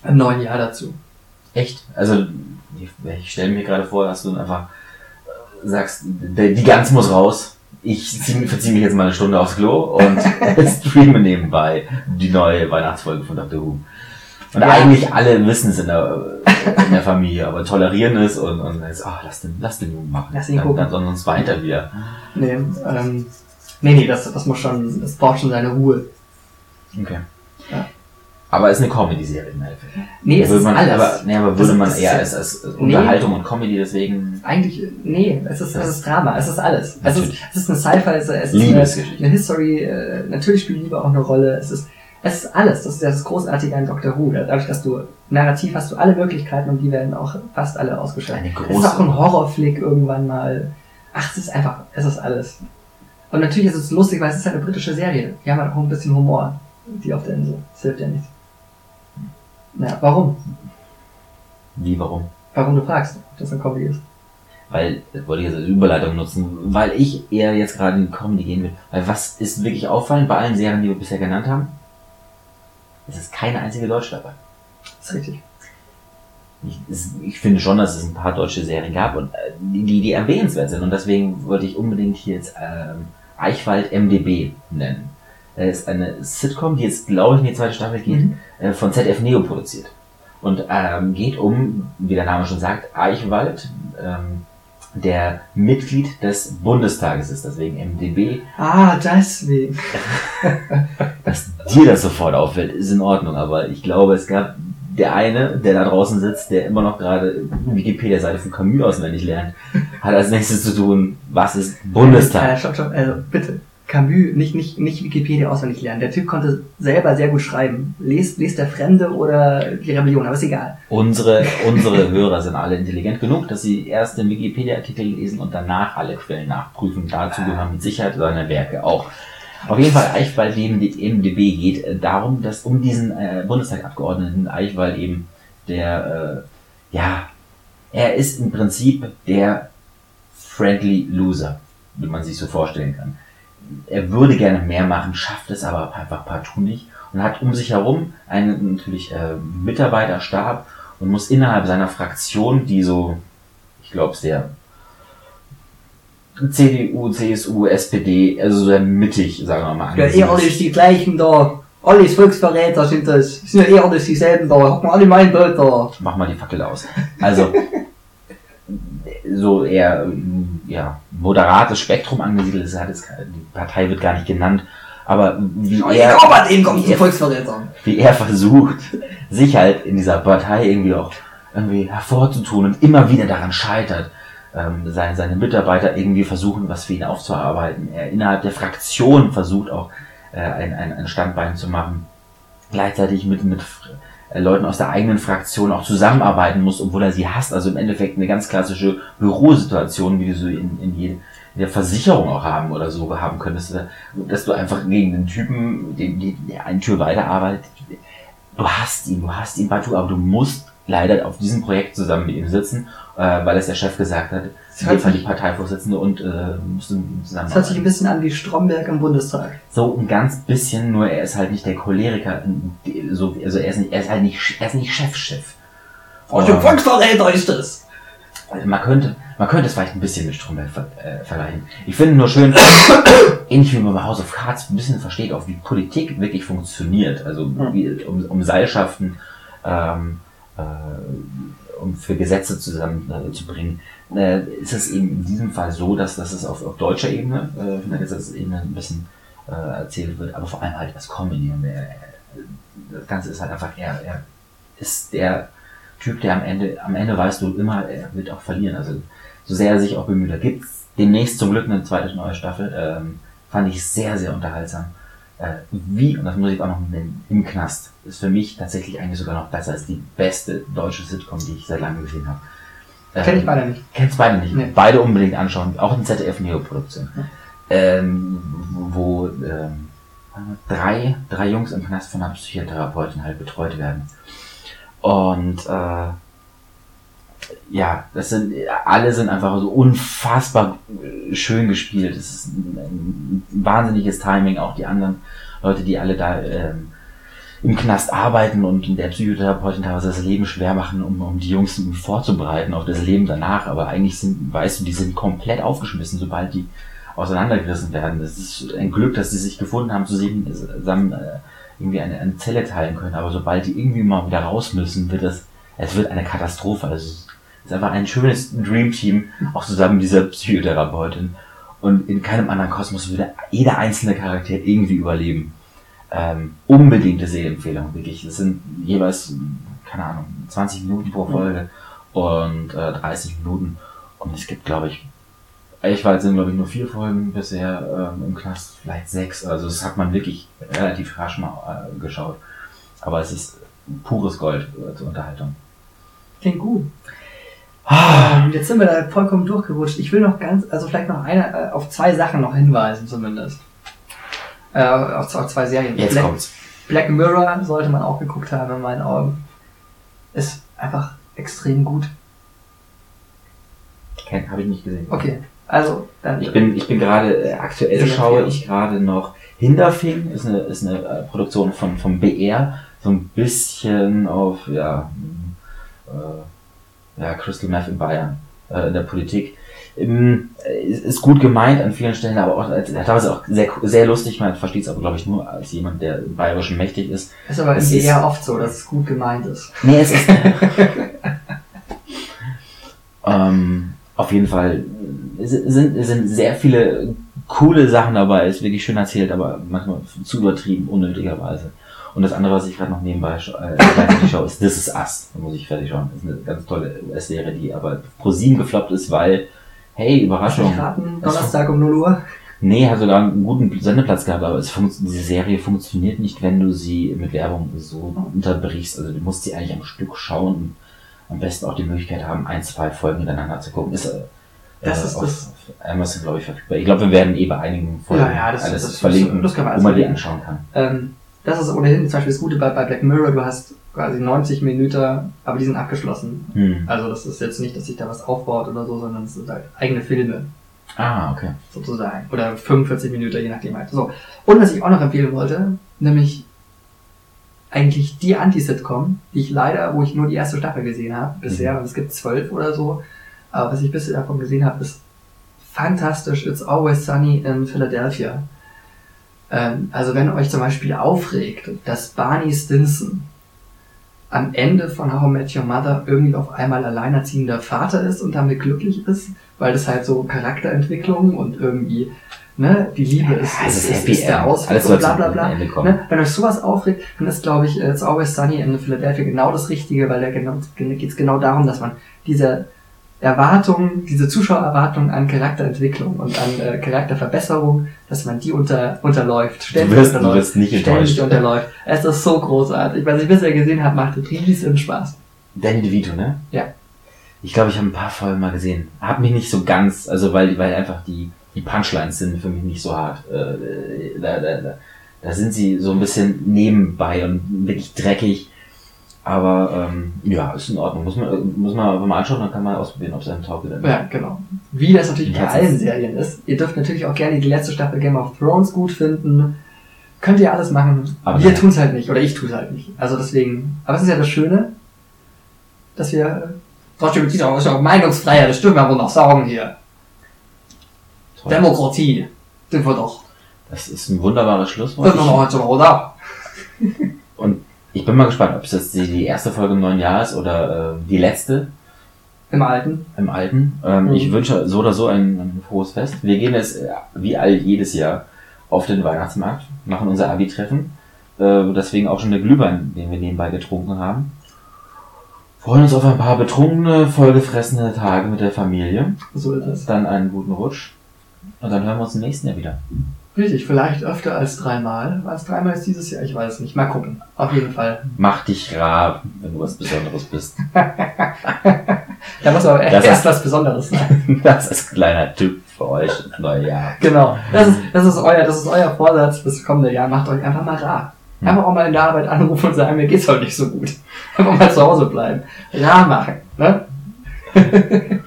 im neuen Jahr dazu. Echt? Also, ich, stelle mir gerade vor, dass du einfach äh, sagst, die Gans muss raus. Ich zieh, verziehe mich jetzt mal eine Stunde aufs Klo und streame nebenbei die neue Weihnachtsfolge von Dr. Who. Und Ja. eigentlich alle wissen es in der, in der Familie, aber tolerieren es und, und dann ist, ah, lass den, lass den Jungen machen. Lass ihn dann, gucken. dann sonst weint er wieder. Nee, ähm, nee, nee, das, das muss schon, das braucht schon seine Ruhe. Okay. Ja. Aber es ist eine Comedy-Serie im Endeffekt. Nee, es würde ist man, alles. Aber, nee, aber Das- würde man das eher als, als Unterhaltung und Comedy deswegen Eigentlich, nee, es ist, es ist Drama, es ist alles. Es ist, Natürlich. es ist eine Sci-Fi, es ist, eine, eine History, äh, natürlich spielt Liebe auch eine Rolle, es ist, es ist alles. Das ist das Großartige an Doctor Who. Dadurch, dass du narrativ hast du alle Möglichkeiten und die werden auch fast alle ausgestellt. Eine Es ist auch ein Horrorflick irgendwann mal. Ach, es ist einfach, es ist alles. Und natürlich ist es lustig, weil es ist halt eine britische Serie. Die haben halt auch ein bisschen Humor, die auf der Insel. Das hilft ja nichts. Ja, warum? Wie, warum? Warum du fragst, ob das eine Comedy ist? Weil, das wollte ich jetzt als Überleitung nutzen, weil ich eher jetzt gerade in die Comedy gehen will. Weil was ist wirklich auffallend bei allen Serien, die wir bisher genannt haben? Es ist keine einzige Deutsche dabei. Das ist richtig. Ich, es, ich finde schon, dass es ein paar deutsche Serien gab und äh, die, die, die erwähnenswert sind. Und deswegen wollte ich unbedingt hier jetzt ähm, Eichwald MDB nennen. Das ist eine Sitcom, die jetzt, glaube ich, in die zweite Staffel geht, Mhm. äh, von ZF Neo produziert. Und ähm, geht um, wie der Name schon sagt, Eichwald, ähm, der Mitglied des Bundestages ist, deswegen MDB. Ah, deswegen. Dass dir das sofort auffällt, ist in Ordnung, aber ich glaube, es gab der eine, der da draußen sitzt, der immer noch gerade Wikipedia-Seite von Camus auswendig lernt, hat als nächstes zu tun, was ist Äh, Bundestag? stopp, stopp, also bitte. Camus, nicht, nicht, nicht Wikipedia auswendig lernen. Der Typ konnte selber sehr gut schreiben. Lest, lest der Fremde oder die Rebellion, aber ist egal. Unsere, unsere Hörer sind alle intelligent genug, dass sie erst den Wikipedia-Artikel lesen und danach alle Quellen nachprüfen. Dazu gehören mit Sicherheit seine Werke auch. Auf jeden Fall Eichwald neben MDB geht äh, darum, dass um diesen äh, Bundestagabgeordneten Eichwald eben der, äh, ja, er ist im Prinzip der friendly Loser, wie man sich so vorstellen kann. Er würde gerne mehr machen, schafft es aber einfach partout nicht und hat um sich herum einen natürlich äh, Mitarbeiterstab und muss innerhalb seiner Fraktion, die so, ich glaube, sehr CDU, CSU, SPD, also sehr mittig, sagen wir mal. Ja, eh angesiedelt. alles die gleichen da. Alles Volksverräter sind das. Sind ja eh alles dieselben da. Hocken alle mein Bild da. Mach mal die Fackel aus. Also, so eher, ja, moderates Spektrum angesiedelt ist, hat jetzt, die Partei wird gar nicht genannt, aber wie er, kommt wie er, wie er versucht, sich halt in dieser Partei irgendwie auch irgendwie hervorzutun und immer wieder daran scheitert, ähm, seine, seine Mitarbeiter irgendwie versuchen, was für ihn aufzuarbeiten. Er innerhalb der Fraktion versucht auch äh, ein, ein, ein Standbein zu machen. Gleichzeitig mit, mit Leuten aus der eigenen Fraktion auch zusammenarbeiten muss, obwohl er sie hasst. Also im Endeffekt eine ganz klassische Bürosituation, wie du so in, in, in der Versicherung auch haben oder so haben könntest. Dass du einfach gegen den Typen, den, den, der eine Tür weiterarbeitet, du hast ihn, du hast ihn Batu, aber du musst leider auf diesem Projekt zusammen mit ihm sitzen, äh, weil es der Chef gesagt hat, Das in hört dem Fall sich- die Parteivorsitzende und äh, müssen zusammen. Das hört sich ein bisschen an wie Stromberg im Bundestag. So ein ganz bisschen, nur er ist halt nicht der Choleriker, so, also er ist nicht, er ist halt nicht, er ist nicht Chef-Chef. Aus dem Volksverräter ist es. Also man könnte, man könnte es vielleicht ein bisschen mit Stromberg ver äh, vergleichen. Ich finde nur schön, ähnlich wie man bei House of Cards ein bisschen versteht, auch wie Politik wirklich funktioniert. Also Mhm. wie, um, um Seilschaften, ähm, äh, um für Gesetze zusammen äh, zu bringen, äh, ist es eben in diesem Fall so, dass, dass es auf, auf deutscher Ebene, äh, von der Gesetzesebene ein bisschen äh, erzählt wird, aber vor allem halt als Comedy. Und er, das Ganze ist halt einfach, er, er ist der Typ, der am Ende, am Ende weißt du immer, er wird auch verlieren. Also so sehr er sich auch bemüht, da gibt's demnächst zum Glück eine zweite neue Staffel. Ähm, fand ich sehr, sehr unterhaltsam. Äh, wie, und das muss ich auch noch nennen, im Knast ist für mich tatsächlich eigentlich sogar noch besser als die beste deutsche Sitcom, die ich seit langem gesehen habe. Ähm, Kenn ich beide nicht. Kennst beide nicht. Nee. Beide unbedingt anschauen. Auch in ZDF-Neoproduktion. Ja. Ähm, wo ähm, drei, drei Jungs im Knast von einer Psychotherapeutin halt betreut werden. Und äh, ja, das sind alle sind einfach so unfassbar schön gespielt. Es ist ein, ein wahnsinniges Timing, auch die anderen Leute, die alle da ähm, im Knast arbeiten und der Psychotherapeutin teilweise das Leben schwer machen, um, um die Jungs vorzubereiten auf das Leben danach. Aber eigentlich sind, weißt du, die sind komplett aufgeschmissen, sobald die auseinandergerissen werden. Das ist ein Glück, dass sie sich gefunden haben, zusammen äh, irgendwie eine, eine Zelle teilen können. Aber sobald die irgendwie mal wieder raus müssen, wird es, es wird eine Katastrophe. Also es ist einfach ein schönes Dream Team, auch zusammen mit dieser Psychotherapeutin. Und in keinem anderen Kosmos würde jeder einzelne Charakter irgendwie überleben. Ähm, unbedingte Sehempfehlung, wirklich. Das sind jeweils, keine Ahnung, 20 Minuten pro Folge und äh, 30 Minuten. Und es gibt, glaube ich, jetzt sind, glaube ich, nur vier Folgen bisher ähm, im Knast, vielleicht sechs. Also das hat man wirklich relativ rasch mal äh, geschaut. Aber es ist pures Gold äh, zur Unterhaltung. Klingt gut. Ah, Ähm, jetzt sind wir da vollkommen durchgerutscht. Ich will noch ganz, also vielleicht noch eine, äh, auf zwei Sachen noch hinweisen zumindest. Äh, auf, auf zwei Serien. jetzt Black, kommt's. Black Mirror sollte man auch geguckt haben in meinen Augen. Ist einfach extrem gut. Habe ich nicht gesehen. Okay, also dann. Ich bin, ich bin gerade, äh, aktuell schaue ich gerade noch Hinterfing, ist eine, ist eine äh, Produktion von, vom BR, so ein bisschen auf, ja, äh, ja, Crystal Meth in Bayern, äh, in der Politik. Ähm, äh, ist, gut gemeint an vielen Stellen, aber auch, äh, teilweise auch sehr, sehr lustig, man versteht es aber, glaube ich, nur als jemand, der im Bayerischen mächtig ist. ist aber es ist- eher oft so, dass es gut gemeint ist. Nee, es ist. ähm, auf jeden Fall es sind, sind sehr viele coole Sachen dabei, ist wirklich schön erzählt, aber manchmal zu übertrieben, unnötigerweise. Und das andere, was ich gerade noch nebenbei äh, schaue, ist This Is Us. Da muss ich fertig schauen. Das ist eine ganz tolle US-Serie, die aber pro 7 gefloppt ist, weil, hey, Überraschung. raten? Donnerstag um 0 Uhr? Nee, hat sogar einen guten Sendeplatz gehabt, aber es diese Serie funktioniert nicht, wenn du sie mit Werbung so unterbrichst. Also du musst sie eigentlich am Stück schauen und am besten auch die Möglichkeit haben, ein, zwei Folgen hintereinander zu gucken. Ist, äh, Das ist auf, das- auf Amazon, glaube ich, verfügbar. Ich glaube, wir werden eh bei einigen Folgen Ja, ja, das- alles das- das- verlinken, das kann man wo alles man die anschauen kann. Ähm, das ist ohnehin zum Beispiel das Gute bei, bei Black Mirror, du hast quasi 90 Minuten, aber die sind abgeschlossen. Hm. Also das ist jetzt nicht, dass sich da was aufbaut oder so, sondern es sind halt eigene Filme Ah, okay. sozusagen. Oder 45 Minuten, je nachdem halt. So. Und was ich auch noch empfehlen wollte, nämlich eigentlich die Anti-Sitcom, die ich leider, wo ich nur die erste Staffel gesehen habe bisher, Mhm. und es gibt zwölf oder so, aber was ich bisher davon gesehen habe, ist fantastisch. It's Always Sunny in Philadelphia. Ähm, also wenn euch zum Beispiel aufregt, dass Barney Stinson am Ende von How I Met Your Mother irgendwie auf einmal alleinerziehender Vater ist und damit glücklich ist, weil das halt so Charakterentwicklung und irgendwie, ne, die Liebe ist, Ja, ist, ist ist, der. Ausweg und bla bla bla. Ne? Wenn euch sowas aufregt, dann ist, glaube ich, It's Always Sunny in Philadelphia genau das Richtige, weil da genau, geht es genau darum, dass man diese Erwartungen, diese Zuschauererwartungen an Charakterentwicklung und an äh, Charakterverbesserung, dass man die unter, unterläuft. Du wirst, du unterläuft, wirst nicht ständig enttäuscht. unterläuft. Es ist so großartig. Was ich bisher gesehen habe, macht riesen Spaß. Danny DeVito, ne? Ja. Ich glaube, ich habe ein paar Folgen mal gesehen. Hab mich nicht so ganz, also weil, weil einfach die, die Punchlines sind für mich nicht so hart. Äh, da, da, da, da sind sie so ein bisschen nebenbei und wirklich dreckig. Aber ähm, ja, ist in Ordnung. Muss man, muss man einfach mal anschauen, dann kann man ausprobieren, ob es einem taugt oder nicht. Ja, genau. Wie das natürlich bei das allen ist- Serien ist. Ihr dürft natürlich auch gerne die letzte Staffel Game of Thrones gut finden. Könnt ihr alles machen. Aber wir tun es halt nicht. Oder ich tue es halt nicht. Also deswegen. Aber es ist ja das Schöne, dass wir. Deutsche Beziehung ist ja auch Meinungsfreiheit, das wir wohl noch sagen hier. Toll. Demokratie. Sind wir doch. Das ist ein wunderbares Schlusswort. Sind wir noch heute, oder? Ich bin mal gespannt, ob es jetzt die, die erste Folge im neuen Jahr ist oder äh, die letzte Im Alten. im alten. Ähm, Mhm. Ich wünsche so oder so ein, ein frohes Fest. Wir gehen jetzt äh, wie all jedes Jahr auf den Weihnachtsmarkt, machen unser Abi-Treffen. Äh, deswegen auch schon der Glühwein, den wir nebenbei getrunken haben. Freuen uns auf ein paar betrunkene, vollgefressene Tage mit der Familie. So ist es. Dann einen guten Rutsch. Und dann hören wir uns im nächsten Jahr wieder. Richtig, vielleicht öfter als dreimal. Als dreimal ist dieses Jahr, ich weiß es nicht. Mal gucken. Auf jeden Fall. Mach dich rar, wenn du was Besonderes bist. Da muss aber Das erst was Besonderes sein. Das ist ein kleiner Tipp für euch ins neue Jahr. Genau. Das ist, das ist euer, das ist euer Vorsatz fürs kommende Jahr. Macht euch einfach mal rar. Hm. Einfach auch mal in der Arbeit anrufen und sagen, mir geht's heute nicht so gut. Einfach mal zu Hause bleiben. Rar machen, ne?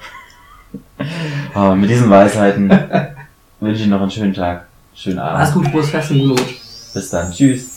Oh, mit diesen Weisheiten wünsche ich noch einen schönen Tag, schönen Abend. gut, frohes Fest und guten Rutsch. Bis dann. Tschüss.